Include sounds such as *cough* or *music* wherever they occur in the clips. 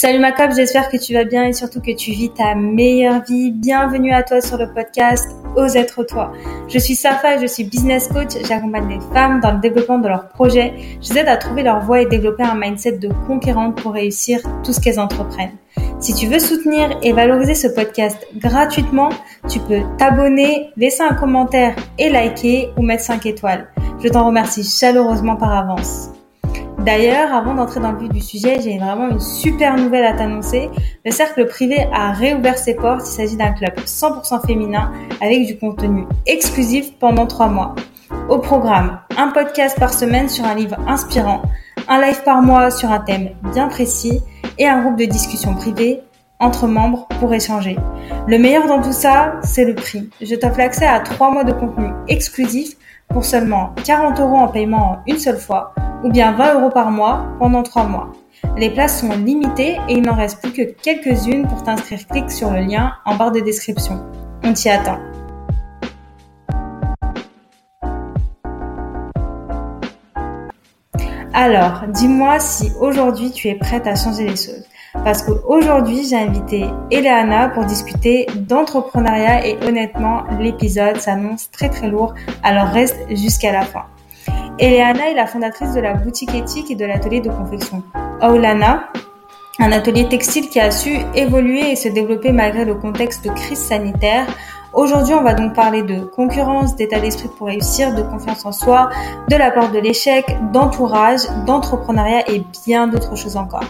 Salut ma cop, j'espère que tu vas bien et surtout que tu vis ta meilleure vie. Bienvenue à toi sur le podcast Ose être toi. Je suis Safa et je suis business coach. J'accompagne les femmes dans le développement de leurs projets. Je les aide à trouver leur voie et développer un mindset de conquérante pour réussir tout ce qu'elles entreprennent. Si tu veux soutenir et valoriser ce podcast gratuitement, tu peux t'abonner, laisser un commentaire et liker ou mettre 5 étoiles. Je t'en remercie chaleureusement par avance. D'ailleurs, avant d'entrer dans le vif du sujet, j'ai vraiment une super nouvelle à t'annoncer. Le cercle privé a réouvert ses portes. Il s'agit d'un club 100% féminin avec du contenu exclusif pendant trois mois. Au programme, un podcast par semaine sur un livre inspirant, un live par mois sur un thème bien précis et un groupe de discussion privée entre membres pour échanger. Le meilleur dans tout ça, c'est le prix. Je t'offre l'accès à trois mois de contenu exclusif pour seulement 40 euros en paiement en une seule fois ou bien 20 euros par mois pendant 3 mois. Les places sont limitées et il n'en reste plus que quelques-unes pour t'inscrire. Clique sur le lien en barre de description. On t'y attend. Alors, dis-moi si aujourd'hui tu es prête à changer les choses. Parce qu'aujourd'hui, j'ai invité Eleana pour discuter d'entrepreneuriat et honnêtement, l'épisode s'annonce très très lourd. Alors reste jusqu'à la fin. Eleana est la fondatrice de la boutique éthique et de l'atelier de confection Aulana, un atelier textile qui a su évoluer et se développer malgré le contexte de crise sanitaire. Aujourd'hui, on va donc parler de concurrence, d'état d'esprit pour réussir, de confiance en soi, de la peur de l'échec, d'entourage, d'entrepreneuriat et bien d'autres choses encore.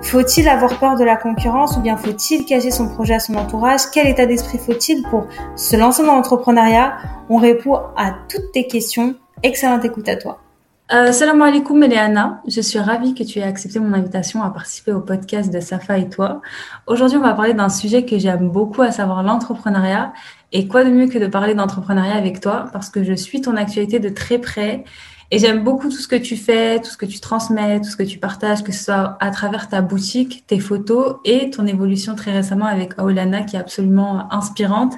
Faut-il avoir peur de la concurrence ou bien faut-il cacher son projet à son entourage? Quel état d'esprit faut-il pour se lancer dans l'entrepreneuriat? On répond à toutes tes questions Excellente écoute à toi. Euh, salam alaikum Eliana, je suis ravie que tu aies accepté mon invitation à participer au podcast de Safa et toi. Aujourd'hui, on va parler d'un sujet que j'aime beaucoup, à savoir l'entrepreneuriat. Et quoi de mieux que de parler d'entrepreneuriat avec toi, parce que je suis ton actualité de très près et j'aime beaucoup tout ce que tu fais, tout ce que tu transmets, tout ce que tu partages, que ce soit à travers ta boutique, tes photos et ton évolution très récemment avec Aulana qui est absolument inspirante.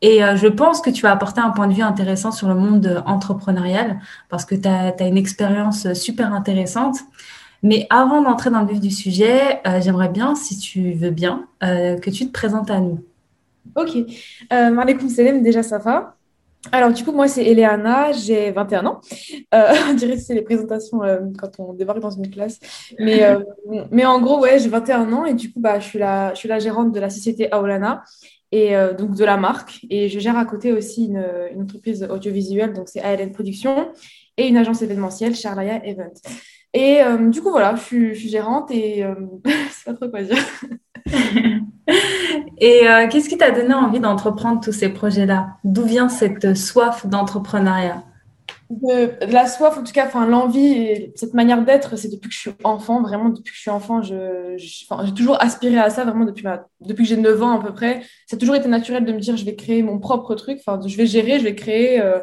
Et euh, je pense que tu vas apporter un point de vue intéressant sur le monde entrepreneurial parce que tu as, une expérience super intéressante. Mais avant d'entrer dans le vif du sujet, euh, j'aimerais bien, si tu veux bien, euh, que tu te présentes à nous. Ok. Euh, Selem, déjà ça va. Alors, du coup, moi, c'est Eleana, j'ai 21 ans. *laughs* on dirait que c'est les présentations quand on débarque dans une classe. Mais, mais en gros, ouais, j'ai 21 ans et du coup, bah, je, suis la, je suis la gérante de la société Aulana et euh, donc de la marque. Et je gère à côté aussi une, entreprise audiovisuelle, donc c'est ALN Production, et une agence événementielle, Charlaya Event. Et euh, du coup, voilà, je suis, gérante et euh, *laughs* c'est pas trop quoi dire. *laughs* et qu'est-ce qui t'a donné envie d'entreprendre tous ces projets-là? D'où vient cette soif d'entrepreneuriat? De, la soif, en tout cas, enfin l'envie et cette manière d'être, c'est depuis que je suis enfant, vraiment depuis que je suis enfant, j'ai toujours aspiré à ça, vraiment depuis, depuis que j'ai 9 ans à peu près. Ça a toujours été naturel de me dire, je vais créer mon propre truc, enfin, je vais gérer, je vais créer, euh,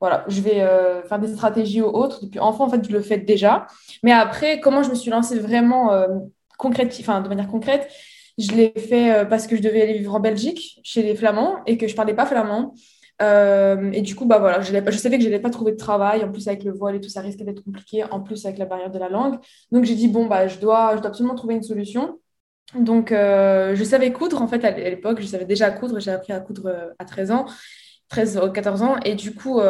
voilà, je vais euh, faire des stratégies ou autres. Depuis enfant, en fait, je le fais déjà. Mais après, comment je me suis lancée vraiment euh, de manière concrète, je l'ai fait parce que je devais aller vivre en Belgique, chez les Flamands, et que je parlais pas flamand. Euh, et du coup, bah voilà, je, savais que je n'allais pas trouver de travail. En plus, avec le voile et tout, ça risquait d'être compliqué. En plus, avec la barrière de la langue. Donc, j'ai dit, bon, bah, je dois, absolument trouver une solution. Donc, euh, je savais coudre, en fait, à l'époque. Je savais déjà coudre. J'ai appris à coudre euh, à 13 ans. 13 ou 14 ans. Et du coup,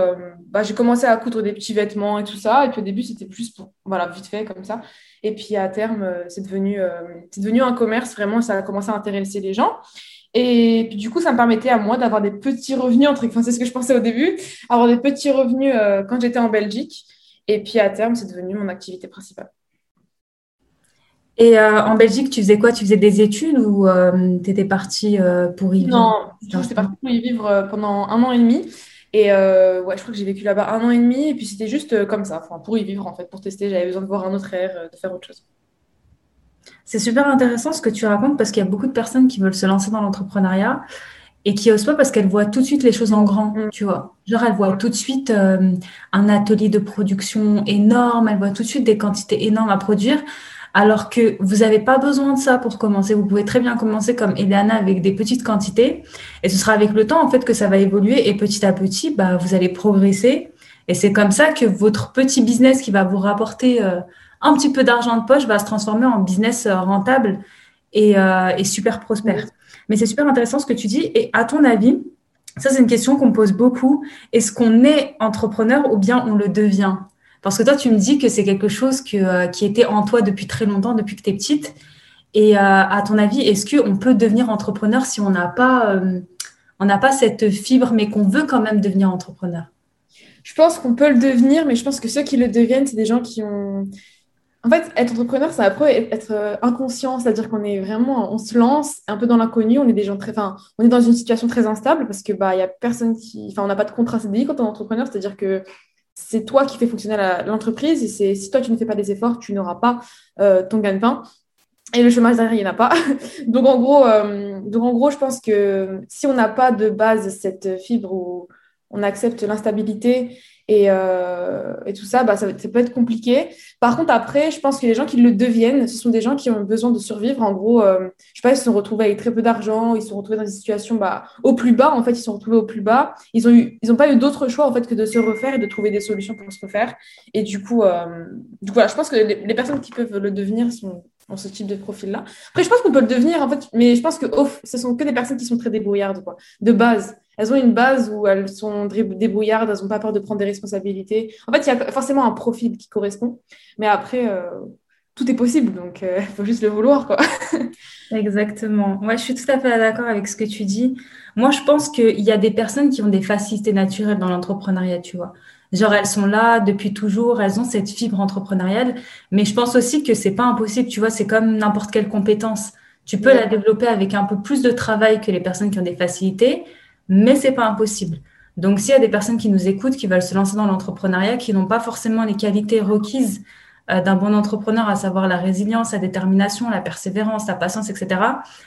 bah, j'ai commencé à coudre des petits vêtements et tout ça. Et puis au début, c'était plus pour, voilà, vite fait comme ça. Et puis à terme, c'est devenu, c'est devenu un commerce. Vraiment, ça a commencé à intéresser les gens. Et puis, du coup, ça me permettait à moi d'avoir des petits revenus, entre... enfin, *laughs* c'est ce que je pensais au début, avoir des petits revenus euh, quand j'étais en Belgique. Et puis, à terme, c'est devenu mon activité principale. Et euh, en Belgique, tu faisais quoi? Tu faisais des études ou euh, tu étais partie pour y vivre? Non, j'étais partie pour y vivre pendant un an et demi. Et ouais, je crois que j'ai vécu là-bas un an et demi. Et puis, c'était juste comme ça, enfin, pour y vivre, en fait, pour tester. J'avais besoin de voir un autre air, de faire autre chose. C'est super intéressant ce que tu racontes parce qu'il y a beaucoup de personnes qui veulent se lancer dans l'entrepreneuriat et qui osent pas parce qu'elles voient tout de suite les choses en grand, mm. tu vois. Genre, elles voient tout de suite euh, un atelier de production énorme, elles voient tout de suite des quantités énormes à produire, alors que vous n'avez pas besoin de ça pour commencer. Vous pouvez très bien commencer comme Eliana avec des petites quantités et ce sera avec le temps, en fait, que ça va évoluer et petit à petit, bah, vous allez progresser. Et c'est comme ça que votre petit business qui va vous rapporter euh, un petit peu d'argent de poche va se transformer en business rentable et, et super prospère. Mais c'est super intéressant ce que tu dis. Et à ton avis, ça, c'est une question qu'on pose beaucoup. Est-ce qu'on est entrepreneur ou bien on le devient? Parce que toi, tu me dis que c'est quelque chose que, qui était en toi depuis très longtemps, depuis que tu es petite. Et à ton avis, est-ce qu'on peut devenir entrepreneur si on n'a pas on n'a pas cette fibre, mais qu'on veut quand même devenir entrepreneur? Je pense qu'on peut le devenir, mais je pense que ceux qui le deviennent, c'est des gens qui ont. En fait, être entrepreneur, ça peut être euh, inconscient, c'est-à-dire qu'on est vraiment, on se lance un peu dans l'inconnu, on est des gens très, enfin, on est dans une situation très instable parce que bah, y a personne qui, enfin, on n'a pas de contrat CDI quand on est entrepreneur, c'est-à-dire que c'est toi qui fais fonctionner l'entreprise et c'est si toi tu ne fais pas des efforts, tu n'auras pas euh, ton gagne-pain. Et le chômage derrière, il n'y en a pas. *laughs* donc, en euh, donc, en gros, je pense que si on n'a pas de base cette fibre où on accepte l'instabilité et, euh, et, tout ça, bah, ça, peut être compliqué. Par contre, après, je pense que les gens qui le deviennent, ce sont des gens qui ont besoin de survivre. En gros, euh, je sais pas, ils se sont retrouvés avec très peu d'argent, ils se sont retrouvés dans des situations bah, au plus bas. En fait, ils se sont retrouvés au plus bas. Ils n'ont pas eu d'autre choix en fait que de se refaire et de trouver des solutions pour se refaire. Et du coup, coup voilà, je pense que les, personnes qui peuvent le devenir sont dans ce type de profil-là. Après, je pense qu'on peut le devenir, en fait, mais je pense que oh, ce sont que des personnes qui sont très débrouillardes, quoi, de base. Elles ont une base où elles sont débrouillardes, elles n'ont pas peur de prendre des responsabilités. En fait, il y a forcément un profil qui correspond, mais après, euh, tout est possible, donc il euh, *laughs* faut juste le vouloir, quoi. *laughs* Exactement. Ouais, je suis tout à fait d'accord avec ce que tu dis. Moi, je pense qu'il y a des personnes qui ont des facilités naturelles dans l'entrepreneuriat, tu vois. Genre, elles sont là depuis toujours, elles ont cette fibre entrepreneuriale. Mais je pense aussi que c'est pas impossible, tu vois, c'est comme n'importe quelle compétence. Tu peux la développer avec un peu plus de travail que les personnes qui ont des facilités, mais c'est pas impossible. Donc, s'il y a des personnes qui nous écoutent, qui veulent se lancer dans l'entrepreneuriat, qui n'ont pas forcément les qualités requises euh, d'un bon entrepreneur, à savoir la résilience, la détermination, la persévérance, la patience, etc.,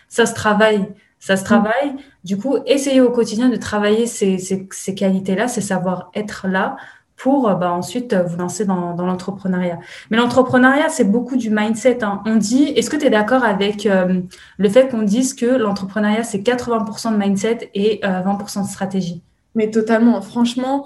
ça se travaille. Ça se travaille. Du coup, essayez au quotidien de travailler ces, ces, ces qualités-là, ces savoir-être là, pour euh, bah, ensuite euh, vous lancer dans, dans l'entrepreneuriat. Mais l'entrepreneuriat, c'est beaucoup du mindset. Hein. On dit, est-ce que tu es d'accord avec euh, le fait qu'on dise que l'entrepreneuriat, c'est 80% de mindset et 20% de stratégie? Mais totalement. Franchement,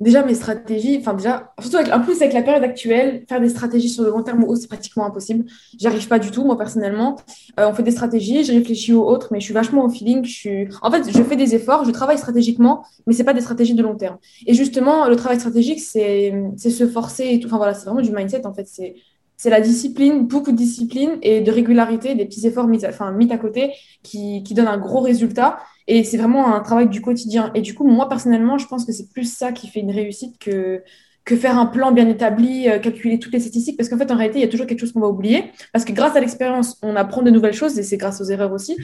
déjà mes stratégies, enfin déjà, surtout avec, en plus avec la période actuelle, faire des stratégies sur le long terme c'est pratiquement impossible. J'arrive pas du tout, moi personnellement. Euh, on fait des stratégies, je réfléchis aux autres, mais je suis vachement au feeling. Je suis... En fait, je fais des efforts, je travaille stratégiquement, mais c'est pas des stratégies de long terme. Et justement, le travail stratégique, c'est se forcer et tout. Enfin voilà, c'est vraiment du mindset en fait. C'est c'est la discipline, beaucoup de discipline et de régularité, des petits efforts mis à, enfin, mis à côté qui, qui donnent un gros résultat. Et c'est vraiment un travail du quotidien. Et du coup, moi, personnellement, je pense que c'est plus ça qui fait une réussite que, que faire un plan bien établi, euh, calculer toutes les statistiques. Parce qu'en fait, en réalité, il y a toujours quelque chose qu'on va oublier. Parce que grâce à l'expérience, on apprend de nouvelles choses et c'est grâce aux erreurs aussi.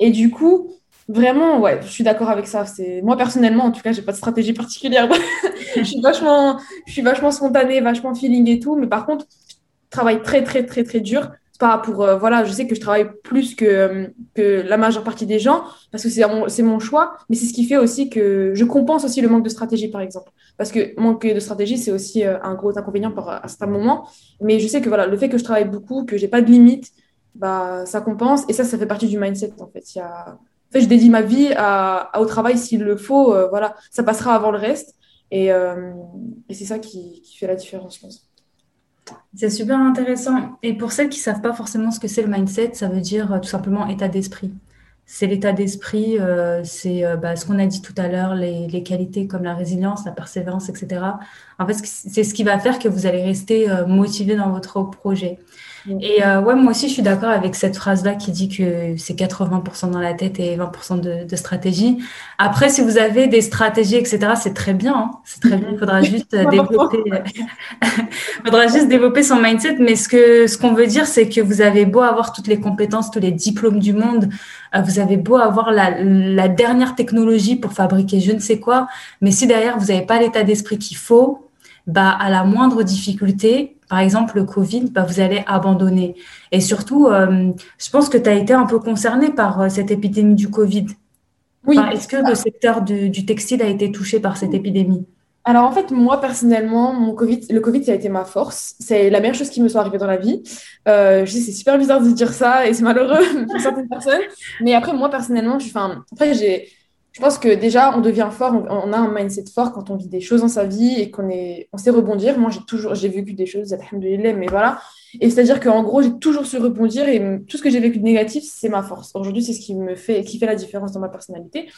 Et du coup, Vraiment, ouais, je suis d'accord avec ça. C'est moi personnellement, en tout cas, j'ai pas de stratégie particulière. *laughs* je suis vachement, je suis vachement spontanée, vachement feeling et tout. Mais par contre, travaille très, très, très, très dur. Pas pour, euh, voilà, je sais que je travaille plus que, euh, que la majeure partie des gens parce que c'est mon, mon choix, mais c'est ce qui fait aussi que je compense aussi le manque de stratégie, par exemple. Parce que manque de stratégie, c'est aussi euh, un gros inconvénient par, à certains moments. Mais je sais que voilà, le fait que je travaille beaucoup, que j'ai pas de limite, bah, ça compense. Et ça, ça fait partie du mindset, en fait. Il y a... En fait, je dédie ma vie à, au travail s'il le faut. voilà, ça passera avant le reste. Et, et c'est ça qui, qui fait la différence, je pense. C'est super intéressant. Et pour celles qui ne savent pas forcément ce que c'est le mindset, ça veut dire euh, tout simplement état d'esprit. C'est l'état d'esprit, euh, c'est euh, bah, ce qu'on a dit tout à l'heure, les, les, qualités comme la résilience, la persévérance, etc. En fait, c'est ce qui va faire que vous allez rester motivé dans votre projet. Et euh, ouais, moi aussi, je suis d'accord avec cette phrase-là qui dit que c'est 80% dans la tête et 20% de, de, stratégie. Après, si vous avez des stratégies, etc., c'est très bien. Hein. C'est très bien. Il faudra *laughs* juste développer, *laughs* faudra juste développer son mindset. Mais ce que ce qu'on veut dire, c'est que vous avez beau avoir toutes les compétences, tous les diplômes du monde, euh, vous avez beau avoir la, la dernière technologie pour fabriquer je ne sais quoi, mais si derrière vous n'avez pas l'état d'esprit qu'il faut, bah à la moindre difficulté, par exemple le Covid, bah, vous allez abandonner. Et surtout, euh, je pense que tu as été un peu concerné par euh, cette épidémie du Covid. Oui. Est-ce que le secteur du, textile a été touché par cette épidémie? Alors en fait, moi personnellement, mon COVID, le Covid, ça a été ma force. C'est la meilleure chose qui me soit arrivée dans la vie. Euh, je sais, c'est super bizarre de dire ça et c'est malheureux *laughs* pour certaines personnes. Mais après, moi personnellement, je, enfin, après, j'ai, je pense que déjà, on devient fort, on, a un mindset fort quand on vit des choses dans sa vie et qu'on est, on sait rebondir. Moi, j'ai toujours, j'ai vécu des choses, mais voilà. Et c'est-à-dire qu'en gros, j'ai toujours su rebondir et tout ce que j'ai vécu de négatif, c'est ma force. Aujourd'hui, c'est ce qui me fait, qui fait la différence dans ma personnalité.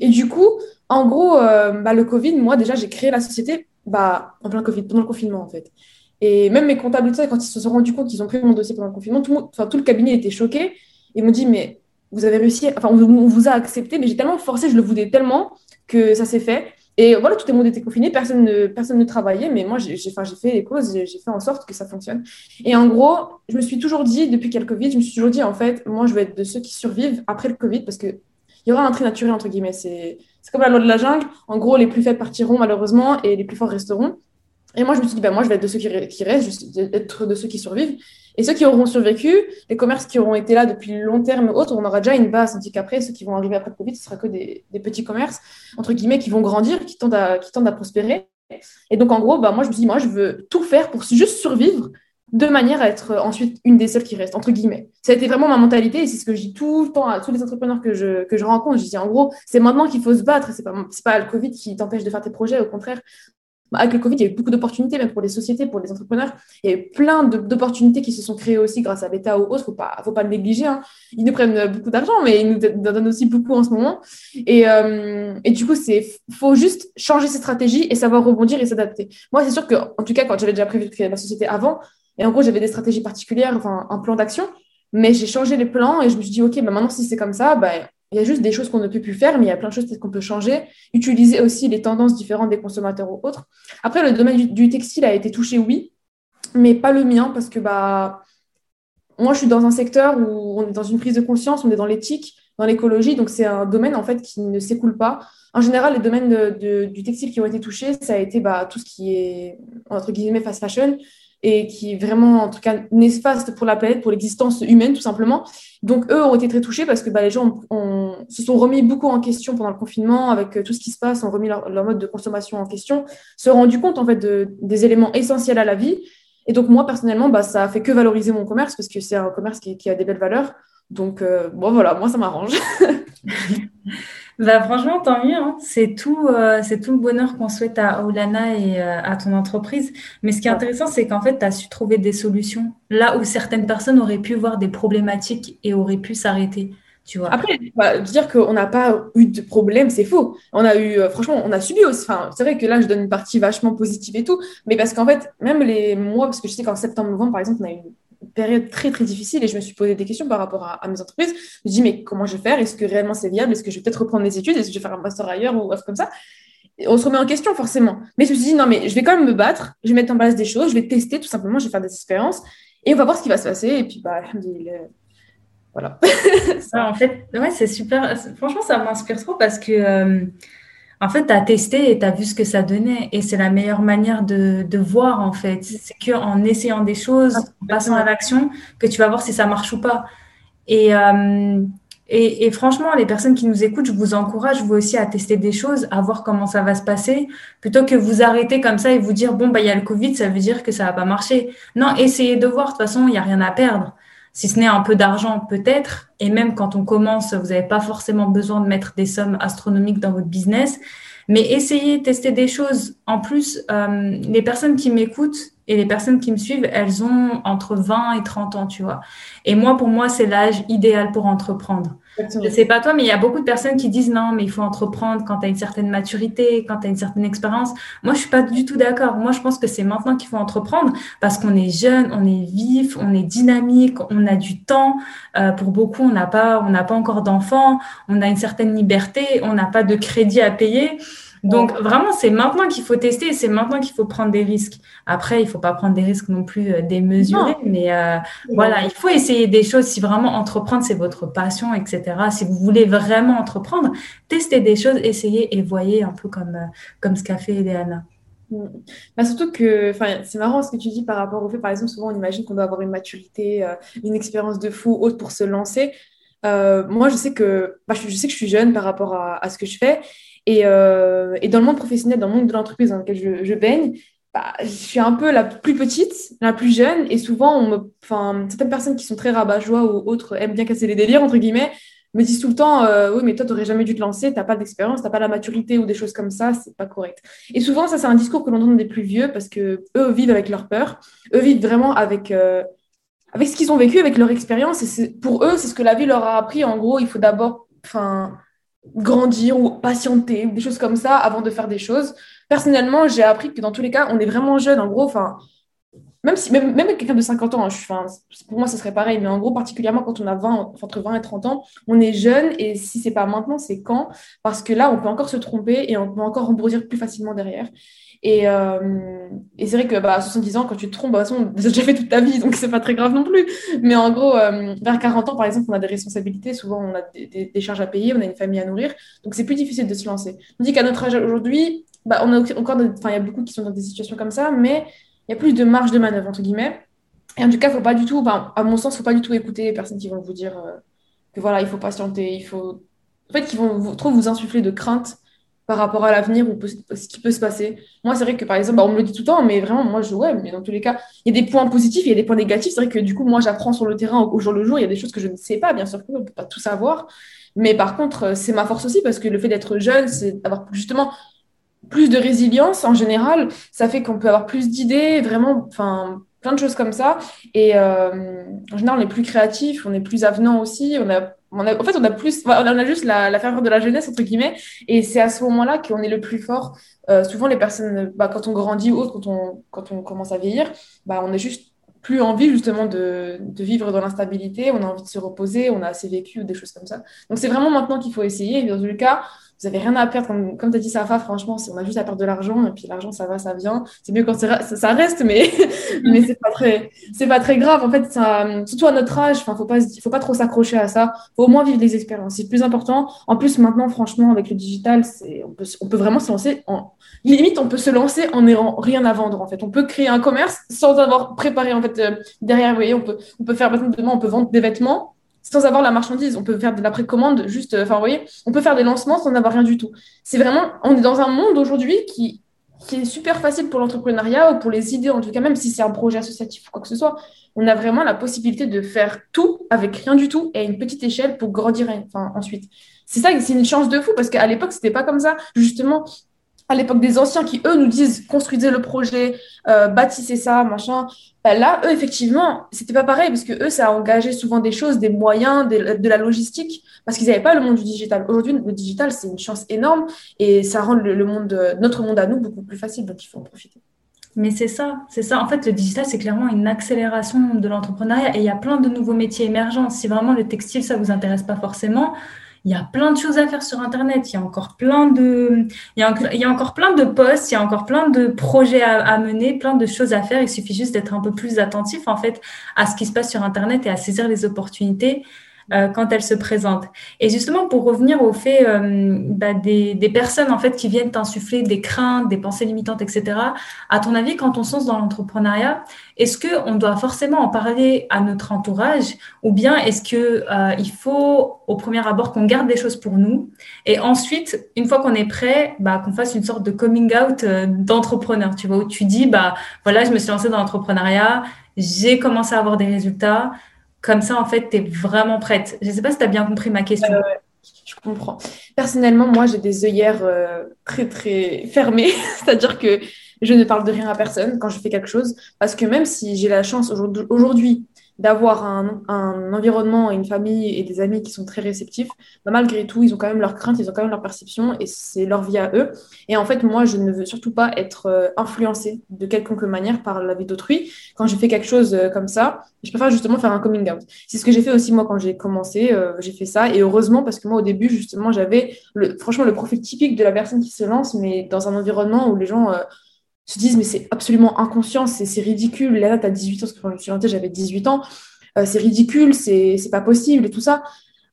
Et du coup, en gros, euh, bah, le Covid, moi, déjà, j'ai créé la société bah, en plein Covid, pendant le confinement, en fait. Et même mes comptables, quand ils se sont rendus compte qu'ils ont pris mon dossier pendant le confinement, tout, tout le cabinet était choqué. Ils m'ont dit, mais vous avez réussi, enfin, on, vous a accepté, mais j'ai tellement forcé, je le voulais tellement que ça s'est fait. Et voilà, tout le monde était confiné, personne ne, personne ne travaillait, mais moi, j'ai fait les causes, j'ai fait en sorte que ça fonctionne. Et en gros, je me suis toujours dit, depuis qu'il y le Covid, je me suis toujours dit, en fait, moi, je vais être de ceux qui survivent après le Covid, parce qu'il y aura un trait naturel, entre guillemets. C'est comme la loi de la jungle. En gros, les plus faibles partiront, malheureusement, et les plus forts resteront. Et moi, je me suis dit, ben, moi, je vais être de ceux qui, restent, être de ceux qui survivent. Et ceux qui auront survécu, les commerces qui auront été là depuis long terme autres, on aura déjà une base, tandis qu'après, ceux qui vont arriver après le Covid, ce sera que des, petits commerces, entre guillemets, qui vont grandir, qui tendent à, prospérer. Et donc, en gros, bah, moi, je me dis, moi, je veux tout faire pour juste survivre de manière à être ensuite une des seules qui reste, entre guillemets. Ça a été vraiment ma mentalité et c'est ce que je dis tout le temps à tous les entrepreneurs que je, que je rencontre. Je dis, en gros, c'est maintenant qu'il faut se battre. C'est pas, pas le Covid qui t'empêche de faire tes projets. Au contraire, avec le Covid, il y a eu beaucoup d'opportunités, même pour les sociétés, pour les entrepreneurs. Il y a eu plein d'opportunités qui se sont créées aussi grâce à l'État ou autres. Il ne faut pas, le négliger. Hein. Ils nous prennent beaucoup d'argent, mais ils nous donnent aussi beaucoup en ce moment. Et, euh, du coup, il faut juste changer ses stratégies et savoir rebondir et s'adapter. Moi, c'est sûr que, en tout cas, quand j'avais déjà prévu de créer ma société avant, et en gros, j'avais des stratégies particulières, enfin, un plan d'action, mais j'ai changé les plans et je me suis dit, OK, bah, maintenant, si c'est comme ça, bah, il y a juste des choses qu'on ne peut plus faire, mais il y a plein de choses qu'on peut changer. Utiliser aussi les tendances différentes des consommateurs ou autres. Après, le domaine du, textile a été touché, oui, mais pas le mien, parce que bah, moi, je suis dans un secteur où on est dans une prise de conscience, on est dans l'éthique, dans l'écologie, donc c'est un domaine en fait qui ne s'écoule pas. En général, les domaines du textile qui ont été touchés, ça a été bah, tout ce qui est entre guillemets fast fashion, et qui est vraiment, en tout cas, néfaste pour la planète, pour l'existence humaine, tout simplement. Donc, eux ont été très touchés parce que bah, les gens se sont remis beaucoup en question pendant le confinement, avec euh, tout ce qui se passe, ont remis leur, mode de consommation en question, se rendu compte, en fait, de, des éléments essentiels à la vie. Et donc, moi, personnellement, bah, ça a fait que valoriser mon commerce parce que c'est un commerce qui, a des belles valeurs. Donc, euh, bon, voilà, moi, ça m'arrange. *laughs* Bah, franchement, tant mieux. Hein. C'est tout, euh, c'est tout le bonheur qu'on souhaite à Olana et euh, à ton entreprise. Mais ce qui est intéressant, c'est qu'en fait, tu as su trouver des solutions là où certaines personnes auraient pu voir des problématiques et auraient pu s'arrêter. Tu vois. Après, bah, dire qu'on n'a pas eu de problème, c'est faux. On a eu, euh, franchement, on a subi aussi. Enfin, c'est vrai que là, je donne une partie vachement positive et tout, mais parce qu'en fait, même les mois, parce que je sais qu'en septembre, novembre, par exemple, on a eu période très très difficile et je me suis posé des questions par rapport à, mes entreprises. Je me dis mais comment je vais faire? Est-ce que réellement c'est viable? Est-ce que je vais peut-être reprendre mes études? Est-ce que je vais faire un master ailleurs ou autre comme ça? On se remet en question forcément. Mais je me suis dit non mais je vais quand même me battre, je vais mettre en place des choses, je vais tester tout simplement, je vais faire des expériences. Et on va voir ce qui va se passer. Et puis bah voilà. *laughs* en fait, ouais, c'est super. Franchement, ça m'inspire trop parce que euh, en fait, tu as testé et tu as vu ce que ça donnait. Et c'est la meilleure manière de, voir, en fait. C'est qu'en essayant des choses, en passant à l'action, que tu vas voir si ça marche ou pas. Euh, et, et, franchement, les personnes qui nous écoutent, je vous encourage, vous aussi, à tester des choses, à voir comment ça va se passer, plutôt que vous arrêter comme ça et vous dire, bon, bah, il y a le Covid, ça veut dire que ça va pas marcher. Non, essayez de voir. De toute façon, il n'y a rien à perdre si ce n'est un peu d'argent peut-être. Et même quand on commence, vous n'avez pas forcément besoin de mettre des sommes astronomiques dans votre business. Mais essayez, tester des choses. En plus, euh, les personnes qui m'écoutent et les personnes qui me suivent, elles ont entre 20 et 30 ans, tu vois. Et moi, pour moi, c'est l'âge idéal pour entreprendre. Je ne sais pas toi, mais il y a beaucoup de personnes qui disent non, mais il faut entreprendre quand tu as une certaine maturité, quand tu as une certaine expérience. Moi, je suis pas du tout d'accord. Moi, je pense que c'est maintenant qu'il faut entreprendre parce qu'on est jeune, on est vif, on est dynamique, on a du temps. Euh, pour beaucoup, on n'a pas, on n'a pas encore d'enfants, on a une certaine liberté, on n'a pas de crédit à payer. Donc vraiment, c'est maintenant qu'il faut tester, c'est maintenant qu'il faut prendre des risques. Après, il faut pas prendre des risques non plus euh, démesurés, mais euh, voilà, il faut essayer des choses. Si vraiment entreprendre, c'est votre passion, etc. Si vous voulez vraiment entreprendre, testez des choses, essayez et voyez un peu comme, euh, comme ce qu'a fait Léana. Mm. Bah surtout que c'est marrant ce que tu dis par rapport au fait, par exemple, souvent on imagine qu'on doit avoir une maturité, une expérience de fou autre pour se lancer. moi, je sais que bah, je, sais que je suis jeune par rapport à, à ce que je fais et, euh, et, dans le monde professionnel, dans le monde de l'entreprise dans lequel je, baigne, bah, je suis un peu la plus petite, la plus jeune, et souvent, certaines personnes qui sont très rabat-joie ou autres aiment bien casser les délires, entre guillemets, me disent tout le temps euh, Oui, mais toi, tu n'aurais jamais dû te lancer, tu n'as pas d'expérience, tu n'as pas la maturité ou des choses comme ça, c'est pas correct. Et souvent, ça, c'est un discours que l'on entend des plus vieux parce que eux vivent avec leur peur, eux vivent vraiment avec, euh, avec ce qu'ils ont vécu, avec leur expérience. Et pour eux, c'est ce que la vie leur a appris. En gros, il faut d'abord grandir ou patienter, des choses comme ça avant de faire des choses. Personnellement, j'ai appris que dans tous les cas, on est vraiment jeune. En gros, enfin même si même, même quelqu'un de 50 ans, hein, pour moi, ce serait pareil, mais en gros, particulièrement quand on a 20, entre 20 et 30 ans, on est jeune et si c'est pas maintenant, c'est quand? Parce que là, on peut encore se tromper et on peut encore rebondir plus facilement derrière. Et, euh, et c'est vrai que bah, à 70 ans, quand tu te trompes, bah, de toute façon, déjà fait toute ta vie, donc c'est pas très grave non plus. Mais en gros, euh, vers 40 ans, par exemple, on a des responsabilités, souvent on a des, charges à payer, on a une famille à nourrir, donc c'est plus difficile de se lancer. On dit qu'à notre âge aujourd'hui, bah, on a encore, enfin, il y a beaucoup qui sont dans des situations comme ça, mais il y a plus de marge de manœuvre, entre guillemets. Et en tout cas, faut pas du tout, à mon sens, faut pas du tout écouter les personnes qui vont vous dire euh, que voilà, il faut patienter, il faut. En fait, qui vont trop vous insuffler de crainte par rapport à l'avenir ou ce qui peut se passer. Moi, c'est vrai que par exemple, bah, on me le dit tout le temps, mais vraiment, moi, je, ouais, mais dans tous les cas, il y a des points positifs, il y a des points négatifs. C'est vrai que du coup, moi, j'apprends sur le terrain au, jour le jour, il y a des choses que je ne sais pas, bien sûr, on ne peut pas tout savoir. Mais par contre, euh, c'est ma force aussi parce que le fait d'être jeune, c'est d'avoir justement plus de résilience en général. Ça fait qu'on peut avoir plus d'idées, vraiment, enfin, plein de choses comme ça. Et euh, en général, on est plus créatif, on est plus avenant aussi. On a, a, en fait, on a plus, on a juste la, la ferveur de la jeunesse, entre guillemets. Et c'est à ce moment-là qu'on est le plus fort. Euh, souvent, les personnes, bah, quand on grandit ou autre, quand on, commence à vieillir, bah, on est juste plus envie justement de, vivre dans l'instabilité, on a envie de se reposer, on a assez vécu ou des choses comme ça. Donc c'est vraiment maintenant qu'il faut essayer. Et dans les cas, vous n'avez rien à perdre. Comme, comme tu as dit, Safa, franchement, on a juste à perdre de l'argent. Et puis l'argent, ça va, ça vient. C'est mieux quand ça, reste, mais, *laughs* mais c'est pas, très, pas très grave. En fait, surtout à notre âge, ne faut pas, faut pas trop s'accrocher à ça. Il faut au moins vivre des expériences. C'est plus important. En plus, maintenant, franchement, avec le digital, on peut, vraiment se lancer. En, limite, on peut se lancer en n'ayant rien à vendre. En fait, on peut créer un commerce sans avoir préparé. En fait, euh, derrière, vous voyez, on peut, on peut faire, demain, on peut vendre des vêtements sans avoir la marchandise. On peut faire de la précommande, juste, enfin, vous voyez, on peut faire des lancements sans avoir rien du tout. C'est vraiment, on est dans un monde aujourd'hui qui, est super facile pour l'entrepreneuriat ou pour les idées, en tout cas, même si c'est un projet associatif ou quoi que ce soit. On a vraiment la possibilité de faire tout avec rien du tout et à une petite échelle pour grandir ensuite. C'est ça, c'est une chance de fou parce qu'à l'époque, c'était pas comme ça. Justement, à l'époque des anciens qui, eux, nous disent construisez le projet, euh, bâtissez ça, machin. Ben là, eux, effectivement, c'était pas pareil parce que eux, ça a engagé souvent des choses, des moyens, de la logistique, parce qu'ils n'avaient pas le monde du digital. Aujourd'hui, le digital, c'est une chance énorme et ça rend le, monde, notre monde à nous beaucoup plus facile, donc il faut en profiter. Mais c'est ça, c'est ça. En fait, le digital, c'est clairement une accélération de l'entrepreneuriat et il y a plein de nouveaux métiers émergents. Si vraiment le textile, ça vous intéresse pas forcément, il y a plein de choses à faire sur Internet. Il y a encore plein de, il y a, il y a encore plein de posts, il y a encore plein de projets à, à, mener, plein de choses à faire. Il suffit juste d'être un peu plus attentif, en fait, à ce qui se passe sur Internet et à saisir les opportunités euh, quand elles se présentent. Et justement, pour revenir au fait euh, bah, des, des, personnes en fait qui viennent t'insuffler des craintes, des pensées limitantes, etc. À ton avis, quand on se lance dans l'entrepreneuriat, est-ce que on doit forcément en parler à notre entourage, ou bien est-ce que euh, il faut au premier abord qu'on garde des choses pour nous, et ensuite, une fois qu'on est prêt, bah, qu'on fasse une sorte de coming out d'entrepreneur, tu vois, où tu dis bah voilà, je me suis lancé dans l'entrepreneuriat, j'ai commencé à avoir des résultats. Comme ça, en fait, tu es vraiment prête. Je ne sais pas si tu as bien compris ma question. Je comprends. Personnellement, moi, j'ai des œillères euh, très, très fermées. *laughs* C'est-à-dire que je ne parle de rien à personne quand je fais quelque chose. Parce que même si j'ai la chance aujourd'hui d'avoir un, environnement, une famille et des amis qui sont très réceptifs, bah, malgré tout, ils ont quand même leurs craintes, ils ont quand même leur perception et c'est leur vie à eux. Et en fait, moi, je ne veux surtout pas être euh, influencée de quelconque manière par la vie d'autrui. Quand je fais quelque chose euh, comme ça, je préfère justement faire un coming out. C'est ce que j'ai fait aussi moi quand j'ai commencé, euh, j'ai fait ça. Et heureusement, parce que moi, au début, justement, j'avais franchement le profil typique de la personne qui se lance, mais dans un environnement où les gens se disent, mais c'est absolument inconscient, c'est ridicule. Là, tu as 18 ans, parce que quand je suis j'avais 18 ans. Euh, c'est ridicule, c'est pas possible et tout ça.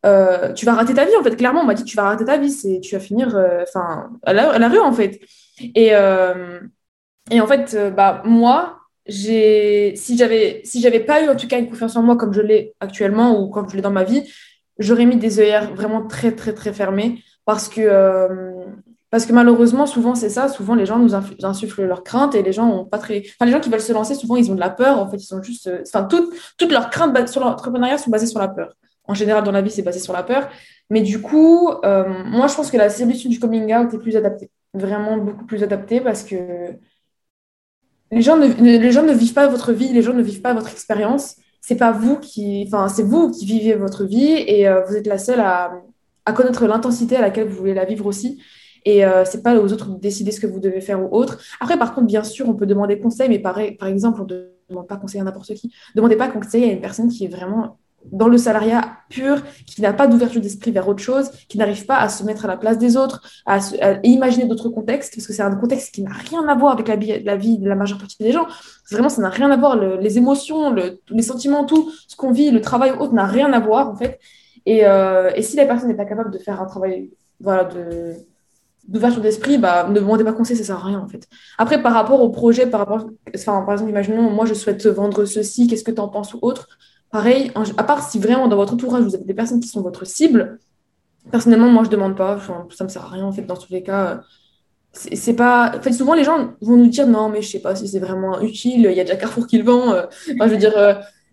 Euh, tu vas rater ta vie, en fait. Clairement, on m'a dit, tu vas rater ta vie, tu vas finir euh, enfin à, la, à, la, rue, en fait. Et, et en fait, bah, moi, si j'avais si j'avais pas eu, en tout cas, une confiance en moi comme je l'ai actuellement ou comme je l'ai dans ma vie, j'aurais mis des œillères vraiment très, très, très fermées parce que parce que malheureusement, souvent, c'est ça. Souvent, les gens nous insufflent leurs craintes et les gens ont pas très. Enfin, les gens qui veulent se lancer, souvent, ils ont de la peur. En fait, ils sont juste. Euh, enfin, toutes, toutes leurs craintes sur l'entrepreneuriat sont basées sur la peur. en général dans la vie, c'est basé sur la peur. Mais du coup, euh, moi, je pense que la solution du coming out est plus adaptée. Vraiment beaucoup plus adaptée parce que les gens ne, les gens ne vivent pas votre vie, les gens ne vivent pas votre expérience. C'est pas vous qui, enfin, c'est vous qui vivez votre vie et euh, vous êtes la seule à connaître l'intensité à laquelle vous voulez la vivre aussi. Et euh, c'est pas aux autres de décider ce que vous devez faire ou autre. Après, par contre, bien sûr, on peut demander conseil, mais par, par exemple, on ne demande pas conseil à n'importe qui. Demandez pas conseil à une personne qui est vraiment dans le salariat pur, qui n'a pas d'ouverture d'esprit vers autre chose, qui n'arrive pas à se mettre à la place des autres, à, imaginer d'autres contextes, parce que c'est un contexte qui n'a rien à voir avec la, la, vie de la majeure partie des gens. Vraiment, ça n'a rien à voir. les émotions, les sentiments, tout ce qu'on vit, le travail ou autre n'a rien à voir, en fait. Et, euh, et si la personne n'est pas capable de faire un travail voilà, de, d'ouverture d'esprit, bah, ne demandez pas conseil, ça sert à rien en fait. Après, par rapport au projet, par rapport, enfin, par exemple, imaginons, moi je souhaite vendre ceci, qu'est-ce que tu en penses ou autre. Pareil, à part si vraiment dans votre entourage vous avez des personnes qui sont votre cible, personnellement, moi je demande pas, enfin, ça me sert à rien en fait dans tous les cas. C'est pas. En fait, souvent les gens vont nous dire non, mais je sais pas si c'est vraiment utile, il y a déjà Carrefour qui le vend. Euh. Je veux dire.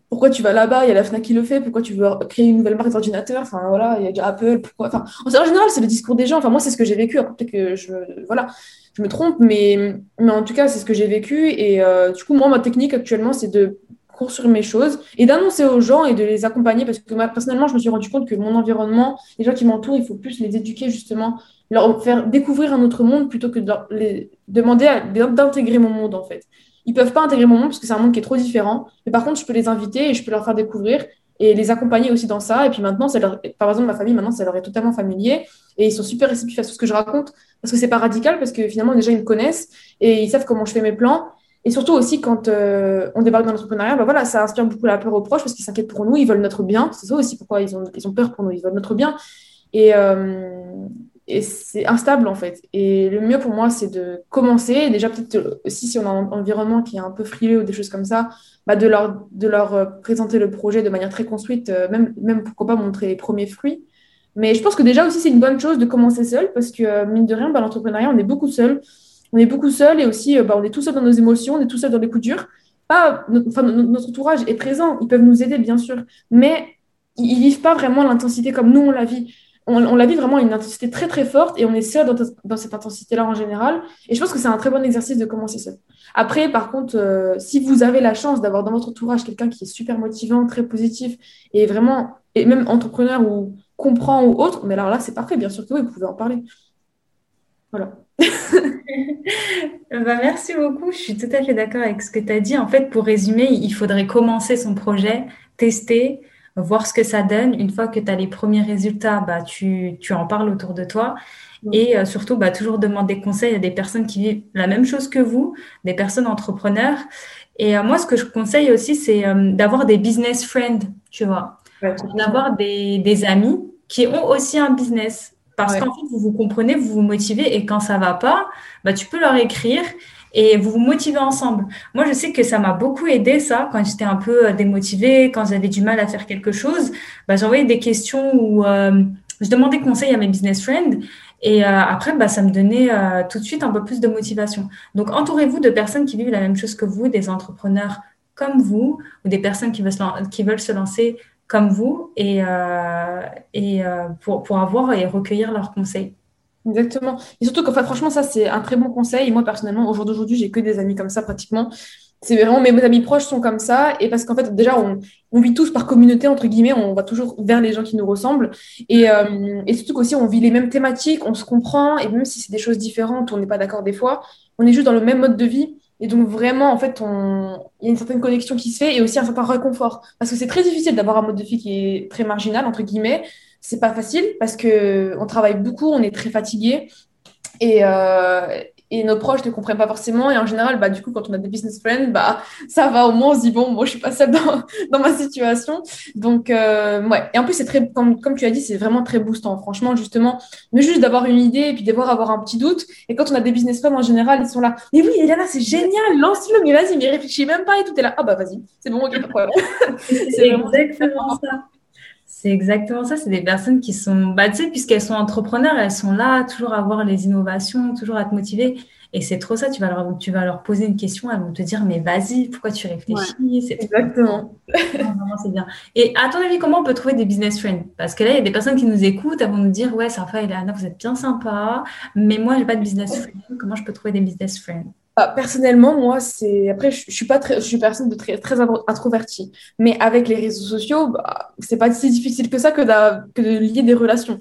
Pourquoi tu vas là-bas? Il y a la FNAC qui le fait. Pourquoi tu veux créer une nouvelle marque d'ordinateur? Enfin, voilà, il y a déjà Apple. Pourquoi? Enfin, en général, c'est le discours des gens. Enfin, moi, c'est ce que j'ai vécu. Peut-être que je, voilà, je me trompe, mais, mais en tout cas, c'est ce que j'ai vécu. Et euh, du coup, moi, ma technique actuellement, c'est de construire mes choses et d'annoncer aux gens et de les accompagner parce que moi, personnellement, je me suis rendu compte que mon environnement, les gens qui m'entourent, il faut plus les éduquer justement, leur faire découvrir un autre monde plutôt que de leur, les demander d'intégrer mon monde en fait. Ils peuvent pas intégrer mon monde parce que c'est un monde qui est trop différent. Mais par contre, je peux les inviter et je peux leur faire découvrir et les accompagner aussi dans ça. Et puis maintenant, par exemple, ma famille, maintenant, ça leur est totalement familier et ils sont super réceptifs à tout ce que je raconte parce que c'est pas radical, parce que finalement, déjà, ils me connaissent et ils savent comment je fais mes plans. Et surtout aussi, quand euh, on débarque dans l'entrepreneuriat, bah voilà, ça inspire beaucoup la peur aux proches parce qu'ils s'inquiètent pour nous, ils veulent notre bien. C'est ça aussi pourquoi ils ont, ils ont peur pour nous, ils veulent notre bien. Et, euh, et c'est instable en fait. Et le mieux pour moi, c'est de commencer. Déjà, peut-être aussi si on a un environnement qui est un peu frileux ou des choses comme ça, bah de, leur, de leur euh, présenter le projet de manière très construite, euh, même, même pourquoi pas montrer les premiers fruits. Mais je pense que déjà aussi, c'est une bonne chose de commencer seul parce que, euh, mine de rien, bah, l'entrepreneuriat, on est beaucoup seul. On est beaucoup seul et aussi, bah, on est tout seul dans nos émotions, on est tout seul dans les coups durs. Pas, enfin, notre entourage est présent, ils peuvent nous aider, bien sûr, mais ils, ne vivent pas vraiment l'intensité comme nous, on la vit on, la vit vraiment à une intensité très très forte et on est seul dans, cette intensité-là en général. Et je pense que c'est un très bon exercice de commencer seul. Après, par contre, euh, si vous avez la chance d'avoir dans votre entourage quelqu'un qui est super motivant, très positif et vraiment, et même entrepreneur ou comprend ou autre, mais alors là, c'est parfait, bien sûr que vous pouvez en parler. Voilà. *laughs* bah, merci beaucoup. Je suis tout à fait d'accord avec ce que tu as dit. En fait, pour résumer, il faudrait commencer son projet, tester, voir ce que ça donne. Une fois que tu as les premiers résultats, bah, tu, tu, en parles autour de toi. Et euh, surtout, bah, toujours demander conseil à des personnes qui vivent la même chose que vous, des personnes entrepreneurs. Et euh, moi, ce que je conseille aussi, c'est euh, d'avoir des business friends, tu vois. d'avoir des, des, amis qui ont aussi un business. Parce qu'en fait, vous vous comprenez, vous vous motivez et quand ça va pas, bah, tu peux leur écrire et vous vous motivez ensemble. Moi, je sais que ça m'a beaucoup aidé, ça, quand j'étais un peu euh, démotivée, quand j'avais du mal à faire quelque chose. Bah, J'envoyais des questions où euh, je demandais conseil à mes business friends. Et euh, après, bah, ça me donnait tout de suite un peu plus de motivation. Donc, entourez-vous de personnes qui vivent la même chose que vous, des entrepreneurs comme vous, ou des personnes qui veulent se, lancer comme vous, et, pour avoir et recueillir leurs conseils. Exactement. Et surtout que, franchement, ça, c'est un très bon conseil. Moi, personnellement, au jour d'aujourd'hui, j'ai que des amis comme ça, pratiquement. C'est vraiment, mes amis proches sont comme ça. Et parce qu'en fait, déjà, on, on, vit tous par communauté, entre guillemets. On va toujours vers les gens qui nous ressemblent. Et, euh, et surtout qu'aussi, on vit les mêmes thématiques, on se comprend. Et même si c'est des choses différentes, on n'est pas d'accord des fois, on est juste dans le même mode de vie. Et donc, vraiment, en fait, on... il y a une certaine connexion qui se fait et aussi un certain réconfort. Parce que c'est très difficile d'avoir un mode de vie qui est très marginal, entre guillemets c'est pas facile parce que on travaille beaucoup, on est très fatigué et, euh, et nos proches ne comprennent pas forcément. Et en général, bah, du coup, quand on a des business friends, bah, ça va, au moins on se dit, bon, moi, je suis pas seule dans, *laughs* dans ma situation. Donc, euh, ouais. Et en plus, c'est très, comme, comme tu as dit, c'est vraiment très boostant. Franchement, justement, mais juste d'avoir une idée et puis d'avoir avoir un petit doute. Et quand on a des business friends, en général, ils sont là, mais oui, Eliana, c'est génial, lance-le, mais vas-y, mais réfléchis même pas et tout est là. Ah, bah, vas-y, c'est bon, ok, pas de problème. *laughs* c'est exactement ça. C'est exactement ça. C'est des personnes qui sont, bah, tu sais, puisqu'elles sont entrepreneurs, elles sont là, toujours à voir les innovations, toujours à te motiver. Et c'est trop ça. Tu vas, leur, tu vas leur poser une question, elles vont te dire, mais vas-y, pourquoi tu réfléchis? C'est Exactement. *laughs* c'est bien. Et à ton avis, comment on peut trouver des business friends? Parce que là, il y a des personnes qui nous écoutent, elles vont nous dire, ouais, Sarfa et Anna, vous êtes bien sympas, mais moi, j'ai pas de business friends. Comment je peux trouver des business friends? Personnellement, moi, c'est après, je, suis pas je suis personne de très très introvertie, mais avec les réseaux sociaux, bah, c'est pas si difficile que ça que, de lier des relations.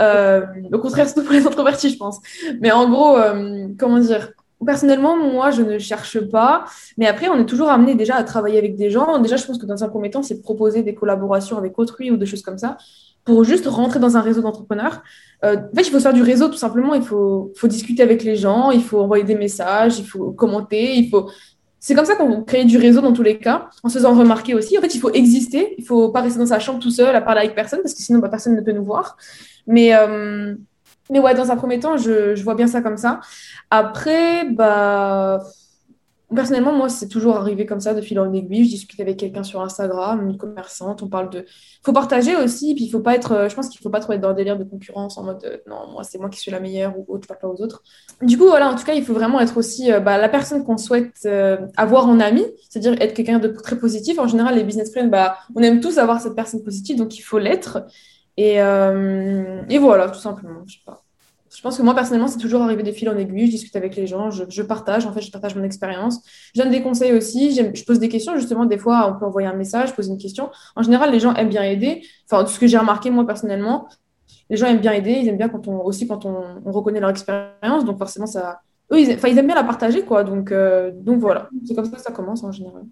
Euh, au contraire, surtout pour les introvertis, je pense. Mais en gros, euh, comment dire? Personnellement, moi, je ne cherche pas. Mais après, on est toujours amené déjà à travailler avec des gens. Déjà, je pense que dans un premier temps, c'est proposer des collaborations avec autrui ou des choses comme ça pour juste rentrer dans un réseau d'entrepreneurs. Euh, en fait, il faut faire du réseau tout simplement. Il faut, faut discuter avec les gens, il faut envoyer des messages, il faut commenter, il faut. C'est comme ça qu'on crée du réseau dans tous les cas, en se faisant remarquer aussi. En fait, il faut exister. Il faut pas rester dans sa chambre tout seul à parler avec personne parce que sinon, bah, personne ne peut nous voir. Mais euh, mais ouais, dans un premier temps, je, je, vois bien ça comme ça. Après, bah Personnellement, moi, c'est toujours arrivé comme ça, de fil en aiguille. Je discute avec quelqu'un sur Instagram, une commerçante, on parle de. Il faut partager aussi, puis il faut pas être. Euh, je pense qu'il faut pas trop être dans le délire de concurrence en mode euh, non, moi, c'est moi qui suis la meilleure ou autre, pas aux autres. Du coup, voilà, en tout cas, il faut vraiment être aussi euh, bah, la personne qu'on souhaite avoir en ami, c'est-à-dire être quelqu'un de très positif. En général, les business friends, bah, on aime tous avoir cette personne positive, donc il faut l'être. Et, et voilà, tout simplement. Je sais pas je pense que moi, personnellement, c'est toujours arrivé des fils en aiguille. Je discute avec les gens, je, partage, en fait, je partage mon expérience. Je donne des conseils aussi. Je pose des questions, justement. Des fois, on peut envoyer un message, poser une question. En général, les gens aiment bien aider. Enfin, tout ce que j'ai remarqué, moi, personnellement, les gens aiment bien aider. Ils aiment bien quand on, aussi quand on, reconnaît leur expérience. Donc, forcément, ça. Eux, ils, enfin, ils aiment bien la partager, quoi. Donc, euh, donc voilà. C'est comme ça que ça commence, en général.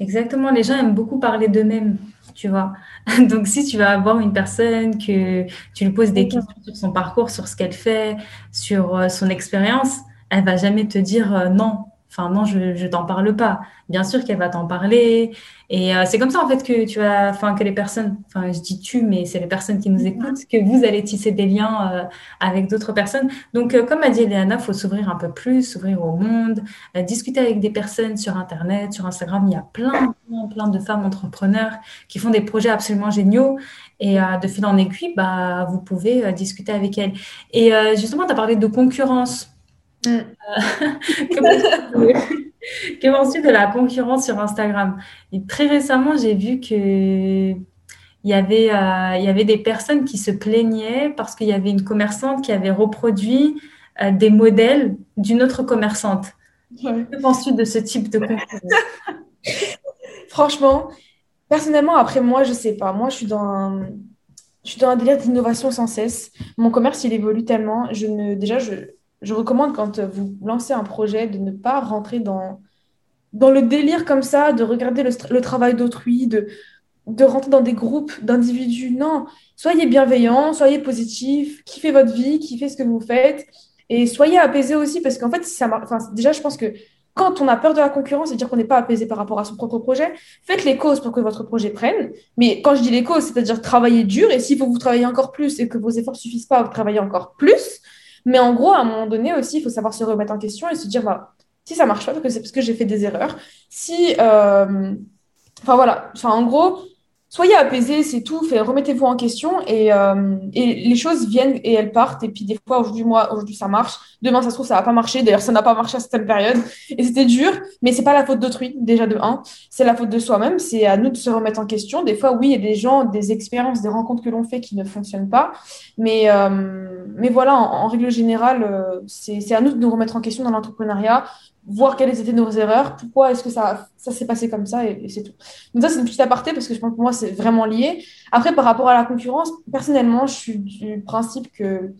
Exactement. Les gens aiment beaucoup parler d'eux-mêmes tu vois. *laughs* Donc, si tu vas avoir une personne que tu lui poses des questions sur son parcours, sur ce qu'elle fait, sur euh, son expérience, elle va jamais te dire euh, non. Enfin, non, je ne t'en parle pas. Bien sûr qu'elle va t'en parler. Et euh, c'est comme ça, en fait, que tu vas, enfin, que les personnes, enfin, je dis tu, mais c'est les personnes qui nous écoutent, que vous allez tisser des liens euh, avec d'autres personnes. Donc, euh, comme a dit Eleana, il faut s'ouvrir un peu plus, s'ouvrir au monde, discuter avec des personnes sur Internet, sur Instagram. Il y a plein, plein, plein de femmes entrepreneurs qui font des projets absolument géniaux. Et de fil en aiguille, bah, vous pouvez discuter avec elles. Et justement, tu as parlé de concurrence. *laughs* Que penses-tu de la concurrence sur Instagram? Et Très récemment, j'ai vu que il y, avait, euh, il y avait des personnes qui se plaignaient parce qu'il y avait une commerçante qui avait reproduit euh, des modèles d'une autre commerçante. Que penses-tu de ce type de concurrence? *laughs* Franchement, personnellement, après moi, je sais pas. Moi, je suis dans un, je suis dans un délire d'innovation sans cesse. Mon commerce, il évolue tellement. Je ne, déjà, je, je recommande quand vous lancez un projet de ne pas rentrer dans, dans le délire comme ça, de regarder le, travail d'autrui, de, de rentrer dans des groupes d'individus. Non, soyez bienveillants, soyez positifs, kiffez votre vie, kiffez ce que vous faites et soyez apaisés aussi parce qu'en fait, ça déjà, je pense que quand on a peur de la concurrence, c'est-à-dire qu'on n'est pas apaisé par rapport à son propre projet, faites les causes pour que votre projet prenne. Mais quand je dis les causes, c'est-à-dire travailler dur et s'il faut vous travailler encore plus et que vos efforts ne suffisent pas, vous travailler encore plus. Mais en gros, à un moment donné aussi, il faut savoir se remettre en question et se dire, bah, si ça marche pas, c'est parce que j'ai fait des erreurs. Si, euh, enfin voilà, enfin en gros, soyez apaisés, c'est tout. Remettez-vous en question et, euh, et, les choses viennent et elles partent. Et puis des fois, aujourd'hui, moi, aujourd'hui, ça marche. Demain, ça se trouve, ça va pas marcher. D'ailleurs, ça n'a pas marché à cette période. Et c'était dur, mais c'est pas la faute d'autrui, déjà de un. C'est la faute de soi-même. C'est à nous de se remettre en question. Des fois, oui, il y a des gens, des expériences, des rencontres que l'on fait qui ne fonctionnent pas. Mais, euh, mais voilà, en, règle générale, euh, c'est à nous de nous remettre en question dans l'entrepreneuriat, voir quelles étaient nos erreurs, pourquoi est-ce que ça, ça s'est passé comme ça, et, c'est tout. Donc ça, c'est une petite aparté, parce que je pense que pour moi, c'est vraiment lié. Après, par rapport à la concurrence, personnellement, je suis du principe que,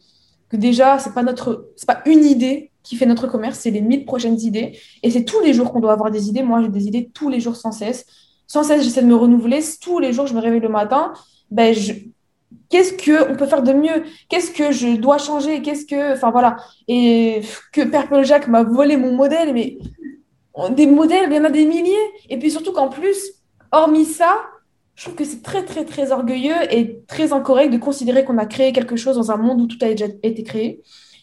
que déjà, c'est pas notre, pas une idée qui fait notre commerce, c'est les mille prochaines idées. Et c'est tous les jours qu'on doit avoir des idées. Moi, j'ai des idées tous les jours sans cesse. Sans cesse, j'essaie de me renouveler. Tous les jours, je me réveille le matin. Ben, je, qu'est-ce qu'on peut faire de mieux? Qu'est-ce que je dois changer? Qu'est-ce que. Enfin voilà. Et que Purple Jack m'a volé mon modèle, mais des modèles, il y en a des milliers. Et puis surtout qu'en plus, hormis ça, je trouve que c'est très, très, très orgueilleux et très incorrect de considérer qu'on a créé quelque chose dans un monde où tout a déjà été créé.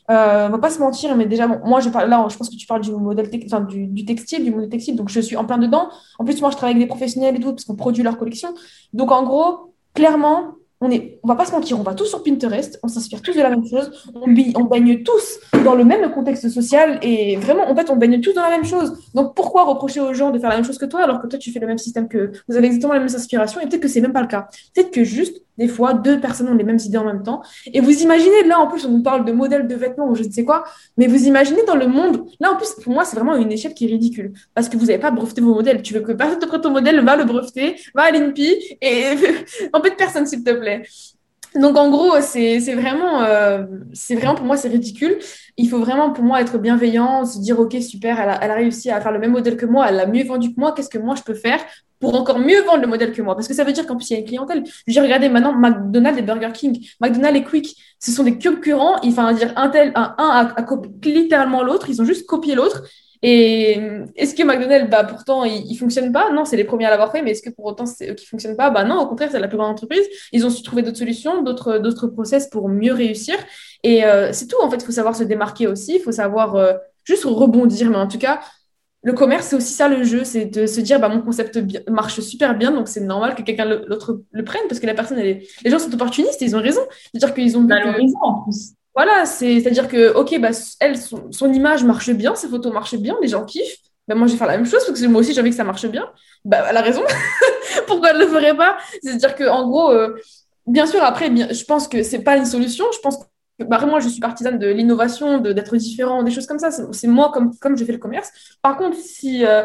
Euh, on va pas se mentir, mais déjà, moi, je parle, là, je pense que tu parles du modèle du, du, textile, du modèle textile, donc je suis en plein dedans. En plus, moi, je travaille avec des professionnels et tout, parce qu'on produit leur collection. Donc, en gros, clairement, on va pas se mentir, on va tous sur Pinterest, on s'inspire tous de la même chose, on, on baigne tous dans le même contexte social et vraiment, en fait, on baigne tous dans la même chose. Donc, pourquoi reprocher aux gens de faire la même chose que toi alors que toi, tu fais le même système que vous avez exactement la même inspiration et peut-être que c'est même pas le cas. Peut-être que juste, des fois, deux personnes ont les mêmes idées en même temps. Et vous imaginez, là, en plus, on nous parle de modèles de vêtements ou je ne sais quoi, mais vous imaginez dans le monde, là, en plus, pour moi, c'est vraiment une échelle qui est ridicule parce que vous n'avez pas breveté vos modèles. Tu veux que personne te prête ton modèle, va le breveter, va à l'INPI et *laughs* en fait, personne, s'il te plaît. Donc en gros, c'est vraiment, euh, vraiment pour moi, c'est ridicule. Il faut vraiment pour moi être bienveillant, se dire ok super, elle a, a, réussi à faire le même modèle que moi, elle l'a mieux vendu que moi. Qu'est-ce que moi je peux faire pour encore mieux vendre le modèle que moi? Parce que ça veut dire qu'en plus il y a une clientèle. J'ai regardé maintenant McDonald's et Burger King, McDonald's et Quick, ce sont des concurrents. Faut dire un tel, un, un a, a littéralement l'autre. Ils ont juste copié l'autre et est-ce que McDonald's, bah, pourtant, il, ne fonctionne pas? Non, c'est les premiers à l'avoir fait, mais est-ce que pour autant, c'est eux qui fonctionnent pas? Bah non, au contraire, c'est la plus grande entreprise. Ils ont su trouver d'autres solutions, d'autres, d'autres process pour mieux réussir. Et euh, c'est tout, en fait, il faut savoir se démarquer aussi, il faut savoir euh, juste rebondir. Mais en tout cas, le commerce, c'est aussi ça le jeu, c'est de se dire, bah, mon concept marche super bien, donc c'est normal que quelqu'un l'autre le, prenne, parce que la personne, elle est... les gens sont opportunistes, et ils ont raison. C'est-à-dire qu'ils ont... raison en plus. Voilà, c'est-à-dire que, ok, bah, elle, son, image marche bien, ses photos marchent bien, les gens kiffent. Bah, moi, je vais faire la même chose parce que moi aussi, j'ai envie que ça marche bien. Bah, elle a raison. *laughs* Pourquoi elle ne le ferait pas? C'est-à-dire qu'en gros, euh, bien sûr, après, je pense que c'est pas une solution. Je pense que bah, moi, je suis partisane de l'innovation, d'être différent, des choses comme ça. C'est moi comme, comme je fais le commerce. Par contre, si. Euh,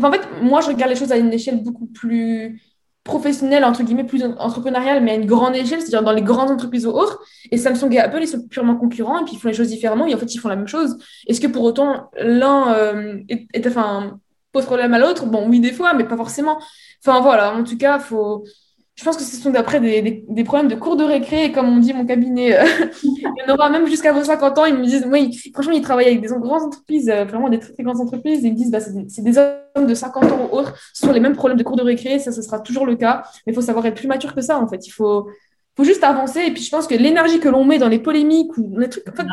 en fait, moi, je regarde les choses à une échelle beaucoup plus professionnel, entre guillemets, plus entrepreneurial, mais à une grande échelle, c'est-à-dire dans les grandes entreprises ou autres. Et Samsung et Apple, ils sont purement concurrents et puis ils font les choses différemment et en fait, ils font la même chose. Est-ce que pour autant, l'un euh, est, enfin, pose problème à l'autre? Bon, oui, des fois, mais pas forcément. Enfin, voilà, en tout cas, faut je pense que ce sont d'après des, des, problèmes de cours de récré. Et comme on dit, mon cabinet, euh, *laughs* il y en aura même jusqu'à vos 50 ans. Ils me disent, oui, franchement, ils travaillent avec des grandes entreprises, euh, vraiment des très, très grandes entreprises. Et ils me disent, bah, c'est des, hommes de 50 ans ou autres, ce sont les mêmes problèmes de cours de récré. Ça, ce sera toujours le cas. Mais il faut savoir être plus mature que ça, en fait. Il faut, faut juste avancer. Et puis, je pense que l'énergie que l'on met dans les polémiques ou les trucs. En fait,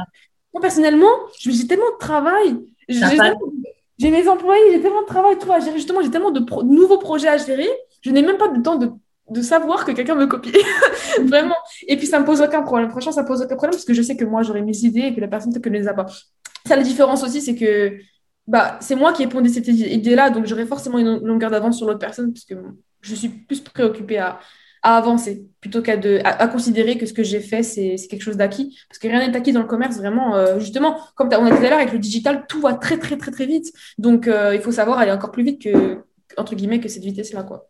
moi, personnellement, j'ai tellement de travail. J'ai mes employés, j'ai tellement de travail, tout à gérer. Justement, j'ai tellement de nouveaux projets à gérer. Je n'ai même pas de temps de de savoir que quelqu'un me copie. *laughs* Vraiment. Et puis, ça me pose aucun problème. Franchement, ça me pose aucun problème parce que je sais que moi, j'aurai mes idées et que la personne peut-être que ne les a pas. Ça, la différence aussi, c'est que bah, c'est moi qui ai pondé cette idée-là, donc j'aurai forcément une longueur d'avance sur l'autre personne parce que je suis plus préoccupée à, avancer plutôt qu'à à, considérer que ce que j'ai fait, c'est quelque chose d'acquis. Parce que rien n'est acquis dans le commerce, vraiment. Euh, justement, comme on a dit tout à l'heure, avec le digital, tout va très, très, très, très vite. Donc, euh, il faut savoir aller encore plus vite que, entre guillemets, que cette vitesse-là, quoi.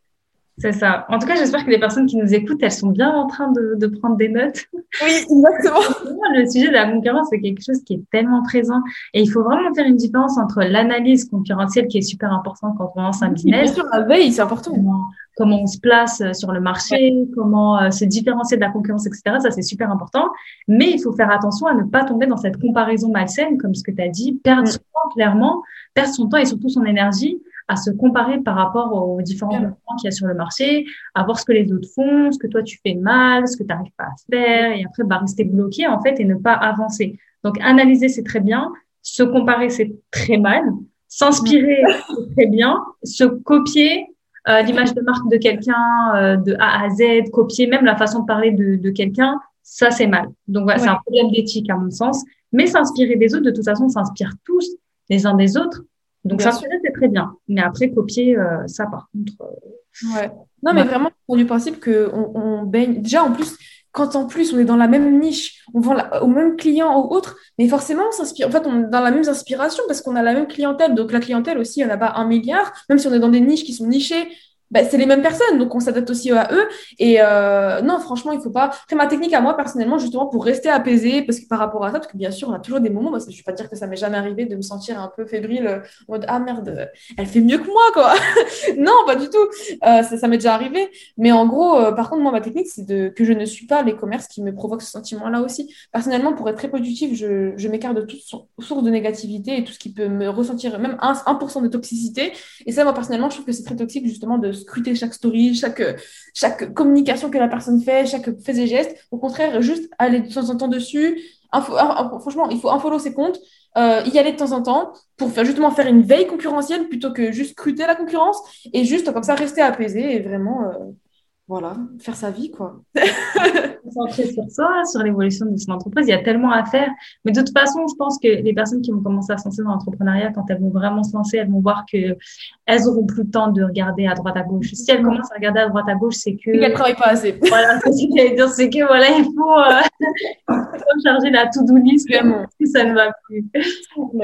C'est ça. En tout cas, j'espère que les personnes qui nous écoutent, elles sont bien en train de, de prendre des notes. *laughs* Oui, exactement. Le sujet de la concurrence, c'est quelque chose qui est tellement présent. Et il faut vraiment faire une différence entre l'analyse concurrentielle, qui est super importante quand on lance un business. Bien sûr, la veille, c'est important. Comment, on se place euh, sur le marché, comment euh, se différencier de la concurrence, etc. Ça, c'est super important. Mais il faut faire attention à ne pas tomber dans cette comparaison malsaine, comme ce que tu as dit, perdre mm. son temps, clairement, perdre son temps et surtout son énergie à se comparer par rapport aux différents concurrents qu'il y a sur le marché, à voir ce que les autres font, ce que toi tu fais mal, ce que tu n'arrives pas à faire, et après bah, rester bloqué en fait et ne pas avancer. Donc analyser c'est très bien, se comparer c'est très mal, s'inspirer c'est très bien, se copier euh, l'image de marque de quelqu'un euh, de A à Z, copier même la façon de parler de, de quelqu'un, ça c'est mal. Donc voilà, c'est un problème d'éthique à mon sens. Mais s'inspirer des autres, de toute façon, on s'inspire tous les uns des autres. Donc, s'inspirer, c'est très bien. Mais après, copier, euh, ça, par contre. Euh, ouais. Non, mais vraiment, pour du principe qu'on on baigne. Déjà, en plus, quand en plus on est dans la même niche, on vend au même client ou autre, mais forcément on s'inspire. En fait, on est dans la même inspiration parce qu'on a la même clientèle. Donc la clientèle aussi, il n'y en a pas un milliard, même si on est dans des niches qui sont nichées, bah, c'est les mêmes personnes, donc on s'adapte aussi à eux. Et euh, non, franchement, il faut pas. Après, ma technique à moi, personnellement, justement, pour rester apaisé, parce que par rapport à ça, parce que bien sûr, on a toujours des moments, moi, je ne vais pas dire que ça m'est jamais arrivé de me sentir un peu fébrile, euh, en mode ah merde, elle fait mieux que moi, quoi. *laughs* non, pas du tout. Euh, ça, m'est déjà arrivé. Mais en gros, par contre, moi, ma technique, c'est de que je ne suis pas les commerces qui me provoquent ce sentiment-là aussi. Personnellement, pour être très productif, je, je m'écarte de toute source de négativité et tout ce qui peut me ressentir même 1%, 1 de toxicité. Et ça, moi, personnellement, je trouve que c'est très toxique, justement, de scruter chaque story, chaque, communication que la personne fait, chaque fait et geste. Au contraire, juste aller de temps en temps dessus. franchement, il faut unfollow ses comptes, euh, y aller de temps en temps pour justement faire une veille concurrentielle plutôt que juste scruter la concurrence et juste comme ça rester apaisé et vraiment. Euh, voilà, faire sa vie, quoi. *laughs* Concentrer sur soi, sur l'évolution de son entreprise, il y a tellement à faire. Mais de toute façon, je pense que les personnes qui vont commencer à se lancer dans l'entrepreneuriat, quand elles vont vraiment se lancer, elles vont voir que elles auront plus le temps de regarder à droite à gauche. Si elles commencent à regarder à droite à gauche, c'est que. Qu'elles travaillent pas assez. *laughs* Voilà, c'est ce que dire, c'est que voilà, il faut, euh, charger la to-do list, si ça ne va plus.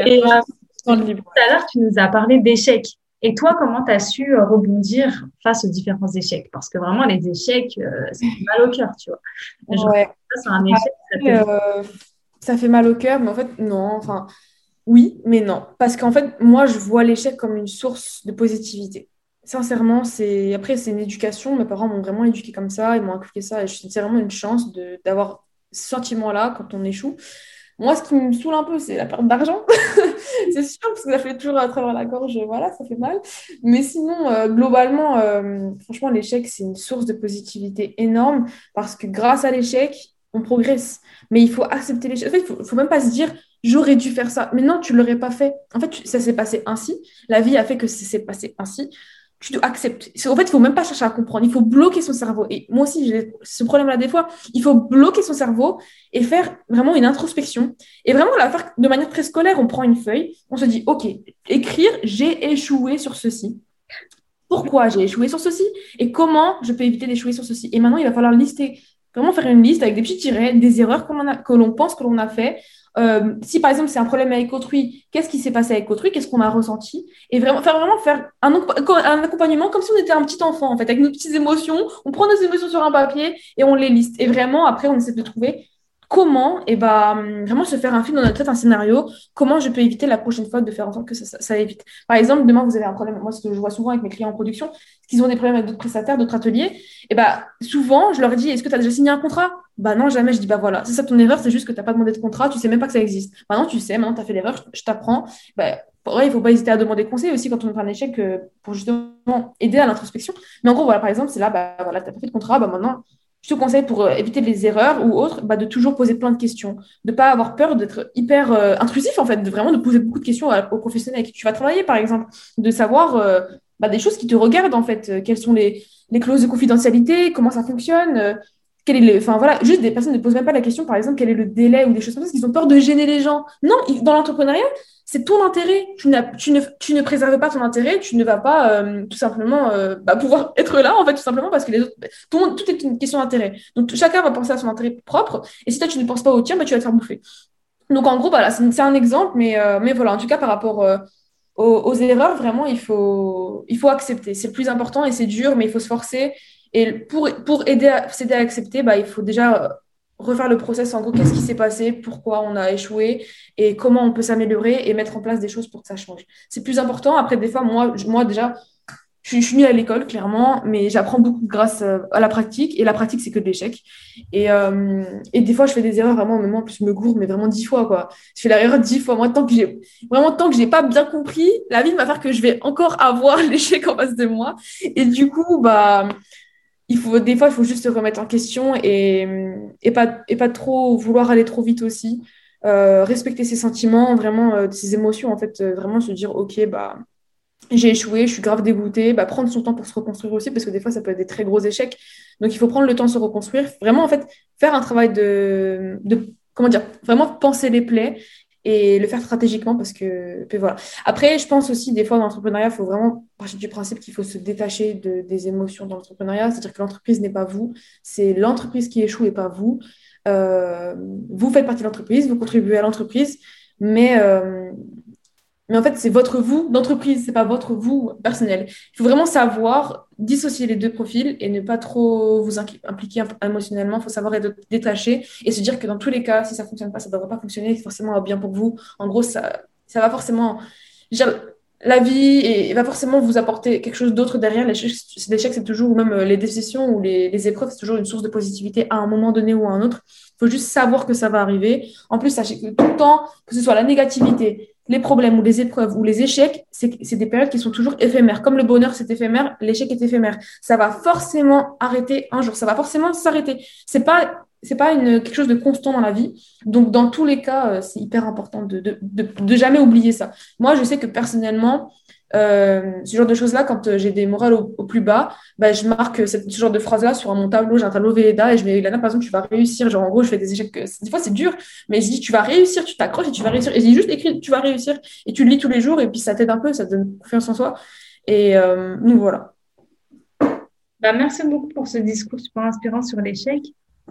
Et euh, tout à l'heure, tu nous as parlé d'échecs. Et toi, comment tu as su euh, rebondir face aux différents échecs? Parce que vraiment, les échecs, euh, ça fait mal au cœur, tu vois. ouais. ça, un échec, ça fait... Euh, ça fait mal au cœur, mais en fait, non. Enfin, oui, mais non. Parce qu'en fait, moi, je vois l'échec comme une source de positivité. Sincèrement, c'est après, c'est une éducation. Mes parents m'ont vraiment éduqué comme ça, ils m'ont inculqué ça. Et c'est vraiment une chance d'avoir ce sentiment-là quand on échoue. Moi, ce qui me saoule un peu, c'est la perte d'argent. *laughs* c'est sûr, parce que ça fait toujours à travers la gorge, voilà, ça fait mal. Mais sinon, euh, globalement, euh, franchement, l'échec, c'est une source de positivité énorme parce que grâce à l'échec, on progresse. Mais il faut accepter l'échec. En fait, il ne faut, même pas se dire, j'aurais dû faire ça. Mais non, tu l'aurais pas fait. En fait, ça s'est passé ainsi. La vie a fait que ça s'est passé ainsi tu dois accepter. En fait, il faut même pas chercher à comprendre. Il faut bloquer son cerveau. Et moi aussi, j'ai ce problème-là des fois. Il faut bloquer son cerveau et faire vraiment une introspection. Et vraiment la faire de manière très scolaire. On prend une feuille, on se dit, OK, écrire, j'ai échoué sur ceci. Pourquoi j'ai échoué sur ceci? Et comment je peux éviter d'échouer sur ceci? Et maintenant, il va falloir lister, vraiment faire une liste avec des petits tirets, des erreurs que l'on pense que l'on a fait, euh, si par exemple c'est un problème avec autrui, qu'est-ce qui s'est passé avec autrui, qu'est-ce qu'on a ressenti, et vraiment faire vraiment faire un, un, accompagnement comme si on était un petit enfant en fait, avec nos petites émotions, on prend nos émotions sur un papier et on les liste. Et vraiment après on essaie de trouver comment eh ben, vraiment se faire un film dans notre tête, un scénario, comment je peux éviter la prochaine fois de faire en sorte que ça, évite. Par exemple, demain, vous avez un problème, moi, ce que je vois souvent avec mes clients en production, qu'ils ont des problèmes avec d'autres prestataires, d'autres ateliers, et eh ben, souvent, je leur dis, est-ce que tu as déjà signé un contrat? Bah non, jamais. Je dis, bah voilà, c'est ça ton erreur, c'est juste que tu n'as pas demandé de contrat, tu sais même pas que ça existe. Maintenant, tu sais, maintenant, tu as fait l'erreur, je, t'apprends. Bah, il ne faut pas hésiter à demander conseil aussi quand on fait un échec euh, pour justement aider à l'introspection. Mais en gros, voilà, par exemple, c'est là, bah, voilà, tu n'as pas fait de contrat, bah, maintenant, je te conseille pour euh, éviter les erreurs ou autres, bah, de toujours poser plein de questions, de ne pas avoir peur d'être hyper euh, intrusif en fait, de vraiment poser beaucoup de questions aux professionnels avec qui tu vas travailler par exemple, de savoir euh, bah, des choses qui te regardent en fait, quelles sont les, clauses de confidentialité, comment ça fonctionne, quel est le, enfin voilà, juste des personnes ne posent même pas la question par exemple quel est le délai ou des choses comme ça parce qu'ils ont peur de gêner les gens. Non, dans l'entrepreneuriat, c'est ton intérêt. Tu, tu, ne, tu ne préserves pas ton intérêt, tu ne vas pas euh, tout simplement euh, bah, pouvoir *laughs* être là, en fait, tout simplement parce que les autres, tout, tout est une question d'intérêt. Donc, chacun va penser à son intérêt propre. Et si toi, tu ne penses pas au tien, bah, tu vas te faire bouffer. Donc, en gros, voilà, c'est un exemple, mais, euh, mais voilà, en tout cas, par rapport aux, aux, erreurs, vraiment, il faut, il faut accepter. C'est le plus important et c'est dur, mais il faut se forcer. Et pour, pour aider à s'aider à accepter, bah, il faut déjà refaire le process en gros, qu'est-ce qui s'est passé, pourquoi on a échoué et comment on peut s'améliorer et mettre en place des choses pour que ça change. C'est plus important. Après, des fois, moi, moi déjà, je, suis nulle à l'école, clairement, mais j'apprends beaucoup grâce euh, à la pratique. Et la pratique, c'est que de l'échec. Et, euh, et des fois, je fais des erreurs vraiment, même en plus, je me gourre, mais vraiment dix fois, quoi. Je fais l'erreur dix fois. Moi, tant que j'ai, vraiment, tant que j'ai pas bien compris, la vie va faire que je vais encore avoir *laughs* l'échec en face de moi. Et du coup, bah, il faut, des fois, il faut juste se remettre en question et, et, pas, et pas trop vouloir aller trop vite aussi. Euh, respecter ses sentiments, vraiment euh, ses émotions, en fait, euh, vraiment se dire, OK, bah, j'ai échoué, je suis grave dégoûtée, bah, prendre son temps pour se reconstruire aussi, parce que des fois, ça peut être des très gros échecs. Donc, il faut prendre le temps de se reconstruire. Vraiment, en fait, faire un travail de, de comment dire, vraiment penser les plaies et le faire stratégiquement parce que voilà. Après, je pense aussi des fois dans l'entrepreneuriat, il faut vraiment partir du principe qu'il faut se détacher de, des émotions dans l'entrepreneuriat, c'est-à-dire que l'entreprise n'est pas vous, c'est l'entreprise qui échoue et pas vous. Euh, vous faites partie de l'entreprise, vous contribuez à l'entreprise, mais euh, mais en fait, c'est votre vous d'entreprise, c'est pas votre vous personnel. Il faut vraiment savoir dissocier les deux profils et ne pas trop vous impliquer émotionnellement. Il faut savoir être détaché et se dire que dans tous les cas, si ça fonctionne pas, ça ne devrait pas fonctionner, forcément bien pour vous. En gros, ça, ça va forcément. La vie et va forcément vous apporter quelque chose d'autre derrière. L'échec, c'est toujours, ou même euh, les décisions ou les, les épreuves, c'est toujours une source de positivité à un moment donné ou à un autre. Faut juste savoir que ça va arriver. En plus, sachez que tout le temps, que ce soit la négativité, les problèmes ou les épreuves ou les échecs, c'est des périodes qui sont toujours éphémères. Comme le bonheur, c'est éphémère, l'échec est éphémère. Ça va forcément arrêter un jour. Ça va forcément s'arrêter. C'est pas c'est pas une, quelque chose de constant dans la vie. Donc, dans tous les cas, c'est hyper important de, de, de, jamais oublier ça. Moi, je sais que personnellement, euh, ce genre de choses-là, quand euh, j'ai des morales au, plus bas, bah, je marque ce genre de phrase-là sur mon tableau. J'ai un tableau Véleda et je mets, Lana, par exemple, tu vas réussir. Genre, en gros, je fais des échecs. Des fois, c'est dur, mais je dis, tu vas réussir, tu t'accroches et tu vas réussir. Et je dis juste écrit, tu vas réussir. Et tu le lis tous les jours et puis ça t'aide un peu, ça te donne confiance en soi. Et euh, nous, voilà. Bah, merci beaucoup pour ce discours super inspirant sur l'échec.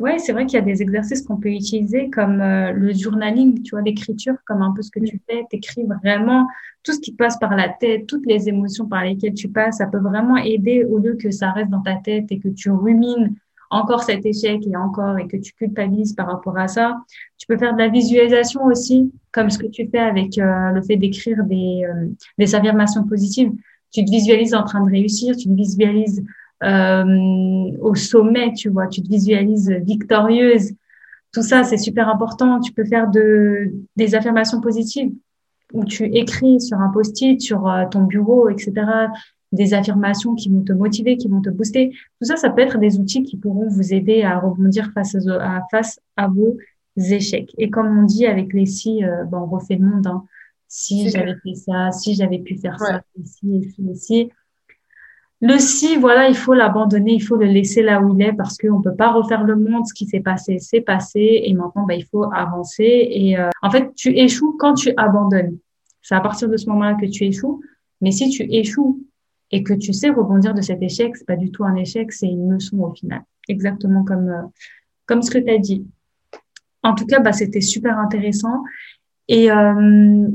Ouais, c'est vrai qu'il y a des exercices qu'on peut utiliser comme euh, le journaling, tu vois, l'écriture, comme un peu ce que tu fais, t'écris vraiment tout ce qui te passe par la tête, toutes les émotions par lesquelles tu passes, ça peut vraiment aider au lieu que ça reste dans ta tête et que tu rumines encore cet échec et encore et que tu culpabilises par rapport à ça. Tu peux faire de la visualisation aussi, comme ce que tu fais avec euh, le fait d'écrire des, euh, des affirmations positives. Tu te visualises en train de réussir, tu te visualises euh, au sommet, tu vois, tu te visualises victorieuse. Tout ça, c'est super important. Tu peux faire de, des affirmations positives où tu écris sur un post-it, sur euh, ton bureau, etc., des affirmations qui vont te motiver, qui vont te booster. Tout ça, ça peut être des outils qui pourront vous aider à rebondir face à, face à vos échecs. Et comme on dit avec les si, euh, ben, on refait le monde. Hein. Si j'avais fait ça, si j'avais pu faire ça, ici, ici, ici. Le si, voilà, il faut l'abandonner, il faut le laisser là où il est parce qu'on ne peut pas refaire le monde. Ce qui s'est passé, c'est passé. Et maintenant, bah, il faut avancer. Et euh, en fait, tu échoues quand tu abandonnes. C'est à partir de ce moment-là que tu échoues. Mais si tu échoues et que tu sais rebondir de cet échec, c'est pas du tout un échec, c'est une leçon au final. Exactement comme, euh, comme ce que tu as dit. En tout cas, bah, c'était super intéressant. Et euh,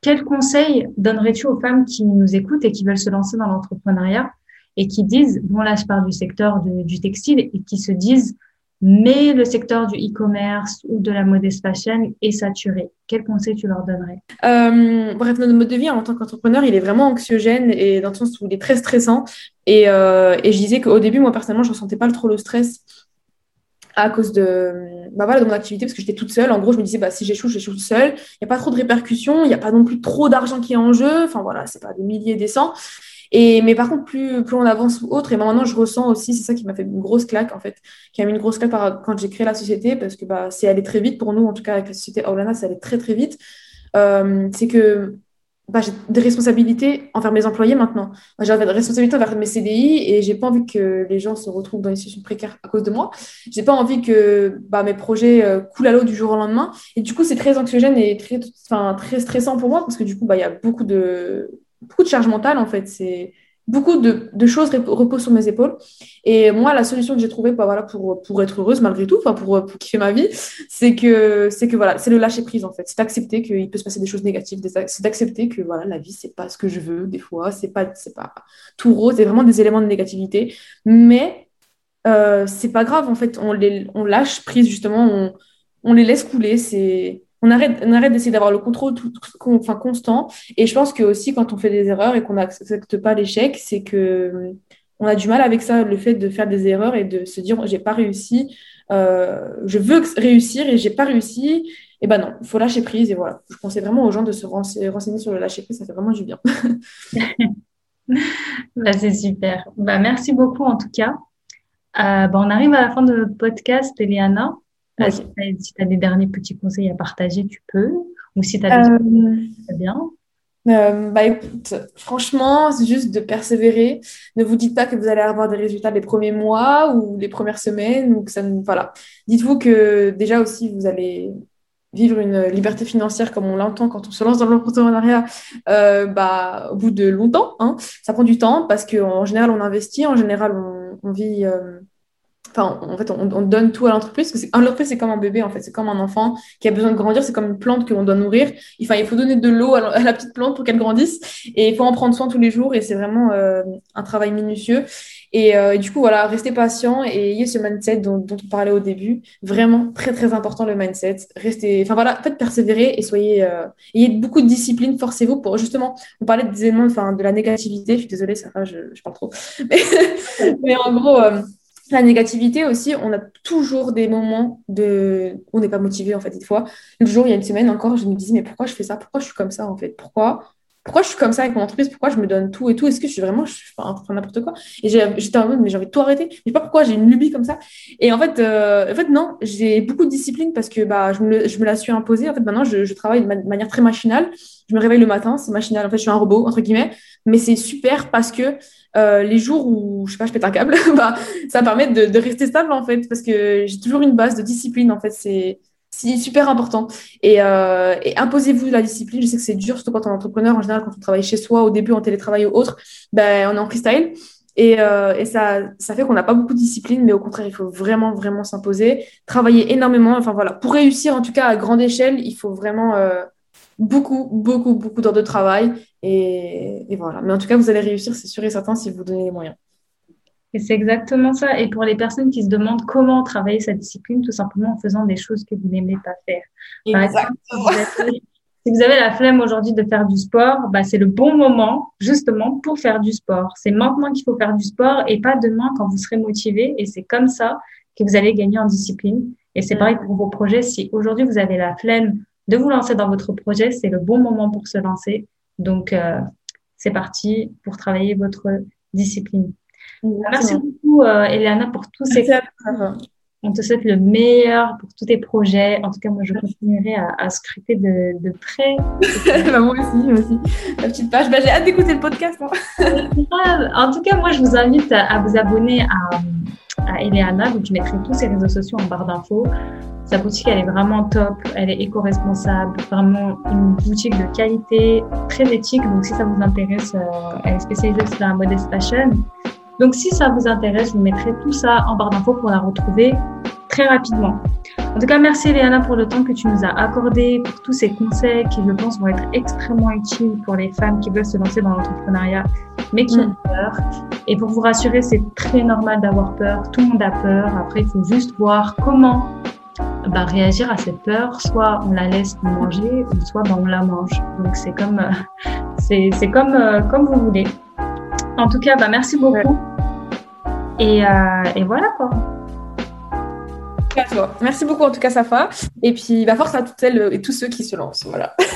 quel conseil donnerais-tu aux femmes qui nous écoutent et qui veulent se lancer dans l'entrepreneuriat? Et qui disent, bon là je parle du secteur du textile, et qui se disent, mais le secteur du e-commerce ou de la modest fashion est saturé. Quel conseil tu leur donnerais? Euh, Bref, notre mode de vie en tant qu'entrepreneur, il est vraiment anxiogène et dans le sens où il est très stressant. Et, euh, et je disais qu'au début, moi personnellement, je ne ressentais pas trop le stress à cause de, bah voilà, de mon activité parce que j'étais toute seule. En gros, je me disais, bah, si j'échoue, j'échoue seule. Il n'y a pas trop de répercussions, il n'y a pas non plus trop d'argent qui est en jeu. Enfin voilà, c'est pas des milliers, des cents. Et, mais par contre, plus, on avance ou autre, et maintenant je ressens aussi, c'est ça qui m'a fait une grosse claque en fait, qui a mis une grosse claque quand j'ai créé la société, parce que bah, c'est allé très vite pour nous, en tout cas avec la société Aulana, ça allait très très vite. Euh, c'est que bah, j'ai des responsabilités envers mes employés maintenant. J'ai des responsabilités envers mes CDI et j'ai pas envie que les gens se retrouvent dans une situation précaire à cause de moi. J'ai pas envie que bah, mes projets euh, coulent à l'eau du jour au lendemain. Et du coup, c'est très anxiogène et très, très stressant pour moi parce que du coup, bah, il y a beaucoup de, beaucoup de charge mentale en fait. C'est beaucoup de, choses reposent sur mes épaules. Et moi, la solution que j'ai trouvée bah, voilà, pour, pour être heureuse malgré tout, pour, pour kiffer ma vie, c'est que c'est que voilà, c'est le lâcher prise en fait. C'est d'accepter qu'il peut se passer des choses négatives, c'est d'accepter que voilà, la vie c'est pas ce que je veux des fois, c'est pas c'est pas tout rose, c'est vraiment des éléments de négativité, mais euh, c'est pas grave en fait. On les on lâche prise justement, on, on les laisse couler. C'est on arrête, d'essayer d'avoir le contrôle tout, enfin, constant. Et je pense que aussi, quand on fait des erreurs et qu'on n'accepte pas l'échec, c'est que on a du mal avec ça, le fait de faire des erreurs et de se dire j'ai pas réussi, euh, je veux réussir et j'ai pas réussi. Et ben non, il faut lâcher prise et voilà. Je conseille vraiment aux gens de se renseigner sur le lâcher prise, ça fait vraiment du bien. *laughs* bah, c'est super. Bah, merci beaucoup en tout cas. Euh, bah, on arrive à la fin de notre podcast, Eliana. Ah, si tu as, des derniers petits conseils à partager, tu peux. Ou si tu as des euh... bien. Euh, bah écoute, franchement, c'est juste de persévérer. Ne vous dites pas que vous allez avoir des résultats les premiers mois ou les premières semaines ou que ça voilà. Dites-vous que déjà aussi vous allez vivre une liberté financière comme on l'entend quand on se lance dans l'entrepreneuriat euh, bah, au bout de longtemps. Hein. Ça prend du temps parce qu'en général on investit, en général on, on vit euh, Enfin, en fait, on, donne tout à l'entreprise. C'est comme un bébé, en fait. C'est comme un enfant qui a besoin de grandir. C'est comme une plante que l'on doit nourrir. Enfin, il faut donner de l'eau à, la petite plante pour qu'elle grandisse. Et il faut en prendre soin tous les jours. Et c'est vraiment euh, un travail minutieux. Euh, et, du coup, voilà, restez patient et ayez ce mindset dont, on parlait au début. Vraiment très, très important le mindset. Restez, enfin voilà, faites persévérer et soyez, euh, ayez beaucoup de discipline. Forcez-vous pour justement, on parlait des éléments, enfin, de la négativité. Je suis désolée, ça va, je, je parle trop. *laughs* Mais, mais en gros, la négativité aussi, on a toujours des moments de on n'est pas motivé en fait des fois. Le jour, il y a une semaine encore, je me disais mais pourquoi je fais ça? Pourquoi je suis comme ça en fait? Pourquoi pourquoi je suis comme ça avec mon entreprise? Pourquoi je me donne tout et tout? Est-ce que je suis vraiment, je suis en train n'importe quoi? Et j'étais en mode, mais j'ai envie de tout arrêter. Je sais pas pourquoi j'ai une lubie comme ça. Et en fait, euh, en fait non, j'ai beaucoup de discipline parce que bah, je, me, je me la suis imposée. En fait, maintenant, je, travaille de, manière très machinale. Je me réveille le matin, c'est machinal. En fait, je suis un robot, entre guillemets. Mais c'est super parce que euh, les jours où, je sais pas, je pète un câble, *laughs* bah, ça permet de, de rester stable, en fait, parce que j'ai toujours une base de discipline. En fait, c'est super important. Euh, et, imposez-vous la discipline. Je sais que c'est dur, surtout quand on est entrepreneur. En général, quand on travaille chez soi, au début, en télétravail ou autre, ben, on est en freestyle. Et, euh, et ça, ça fait qu'on n'a pas beaucoup de discipline, mais au contraire, il faut vraiment, vraiment s'imposer, travailler énormément. Enfin voilà, pour réussir, en tout cas à grande échelle, il faut vraiment euh, beaucoup, beaucoup, beaucoup d'heures de travail. Et, et, voilà. Mais en tout cas, vous allez réussir, c'est sûr et certain, si vous donnez les moyens. Et c'est exactement ça. Et pour les personnes qui se demandent comment travailler cette discipline, tout simplement en faisant des choses que vous n'aimez pas faire. exactement. si, vous avez, la flemme aujourd'hui de faire du sport, bah, c'est le bon moment justement pour faire du sport. C'est maintenant qu'il faut faire du sport et pas demain quand vous serez motivé. Et c'est comme ça que vous allez gagner en discipline. Et c'est pareil pour vos projets. Si aujourd'hui vous avez la flemme de vous lancer dans votre projet, c'est le bon moment pour se lancer. Donc, euh, c'est parti pour travailler votre discipline. Merci beaucoup, euh, Eliana, pour tous ces. On te souhaite le meilleur pour tous tes projets. En tout cas, moi, je continuerai à, scruter de, de près. *laughs* Bah, moi aussi, moi aussi. La petite page. Bah, j'ai hâte d'écouter le podcast. Hein. en tout cas, moi, je vous invite à vous abonner à, à Eliana. Donc, je mettrai tous ses réseaux sociaux en barre d'infos. Sa boutique, elle est vraiment top. Elle est éco-responsable. Vraiment une boutique de qualité, très éthique. Donc, si ça vous intéresse, euh, elle est spécialisée dans la modest fashion. Donc, si ça vous intéresse, je mettrai tout ça en barre d'infos pour la retrouver très rapidement. En tout cas, merci Léana pour le temps que tu nous as accordé, pour tous ces conseils qui, je pense, vont être extrêmement utiles pour les femmes qui veulent se lancer dans l'entrepreneuriat, mais qui ont mm. peur. Et pour vous rassurer, c'est très normal d'avoir peur. Tout le monde a peur. Après, il faut juste voir comment bah, réagir à cette peur. Soit on la laisse manger, ou soit bah, on la mange. Donc, c'est comme, euh, *laughs* c'est, comme, euh, comme vous voulez. En tout cas, bah, merci beaucoup. Et, euh, et voilà quoi. Merci beaucoup en tout cas Safa. Et puis bah, force à toutes celles et tous ceux qui se lancent. Voilà. *laughs*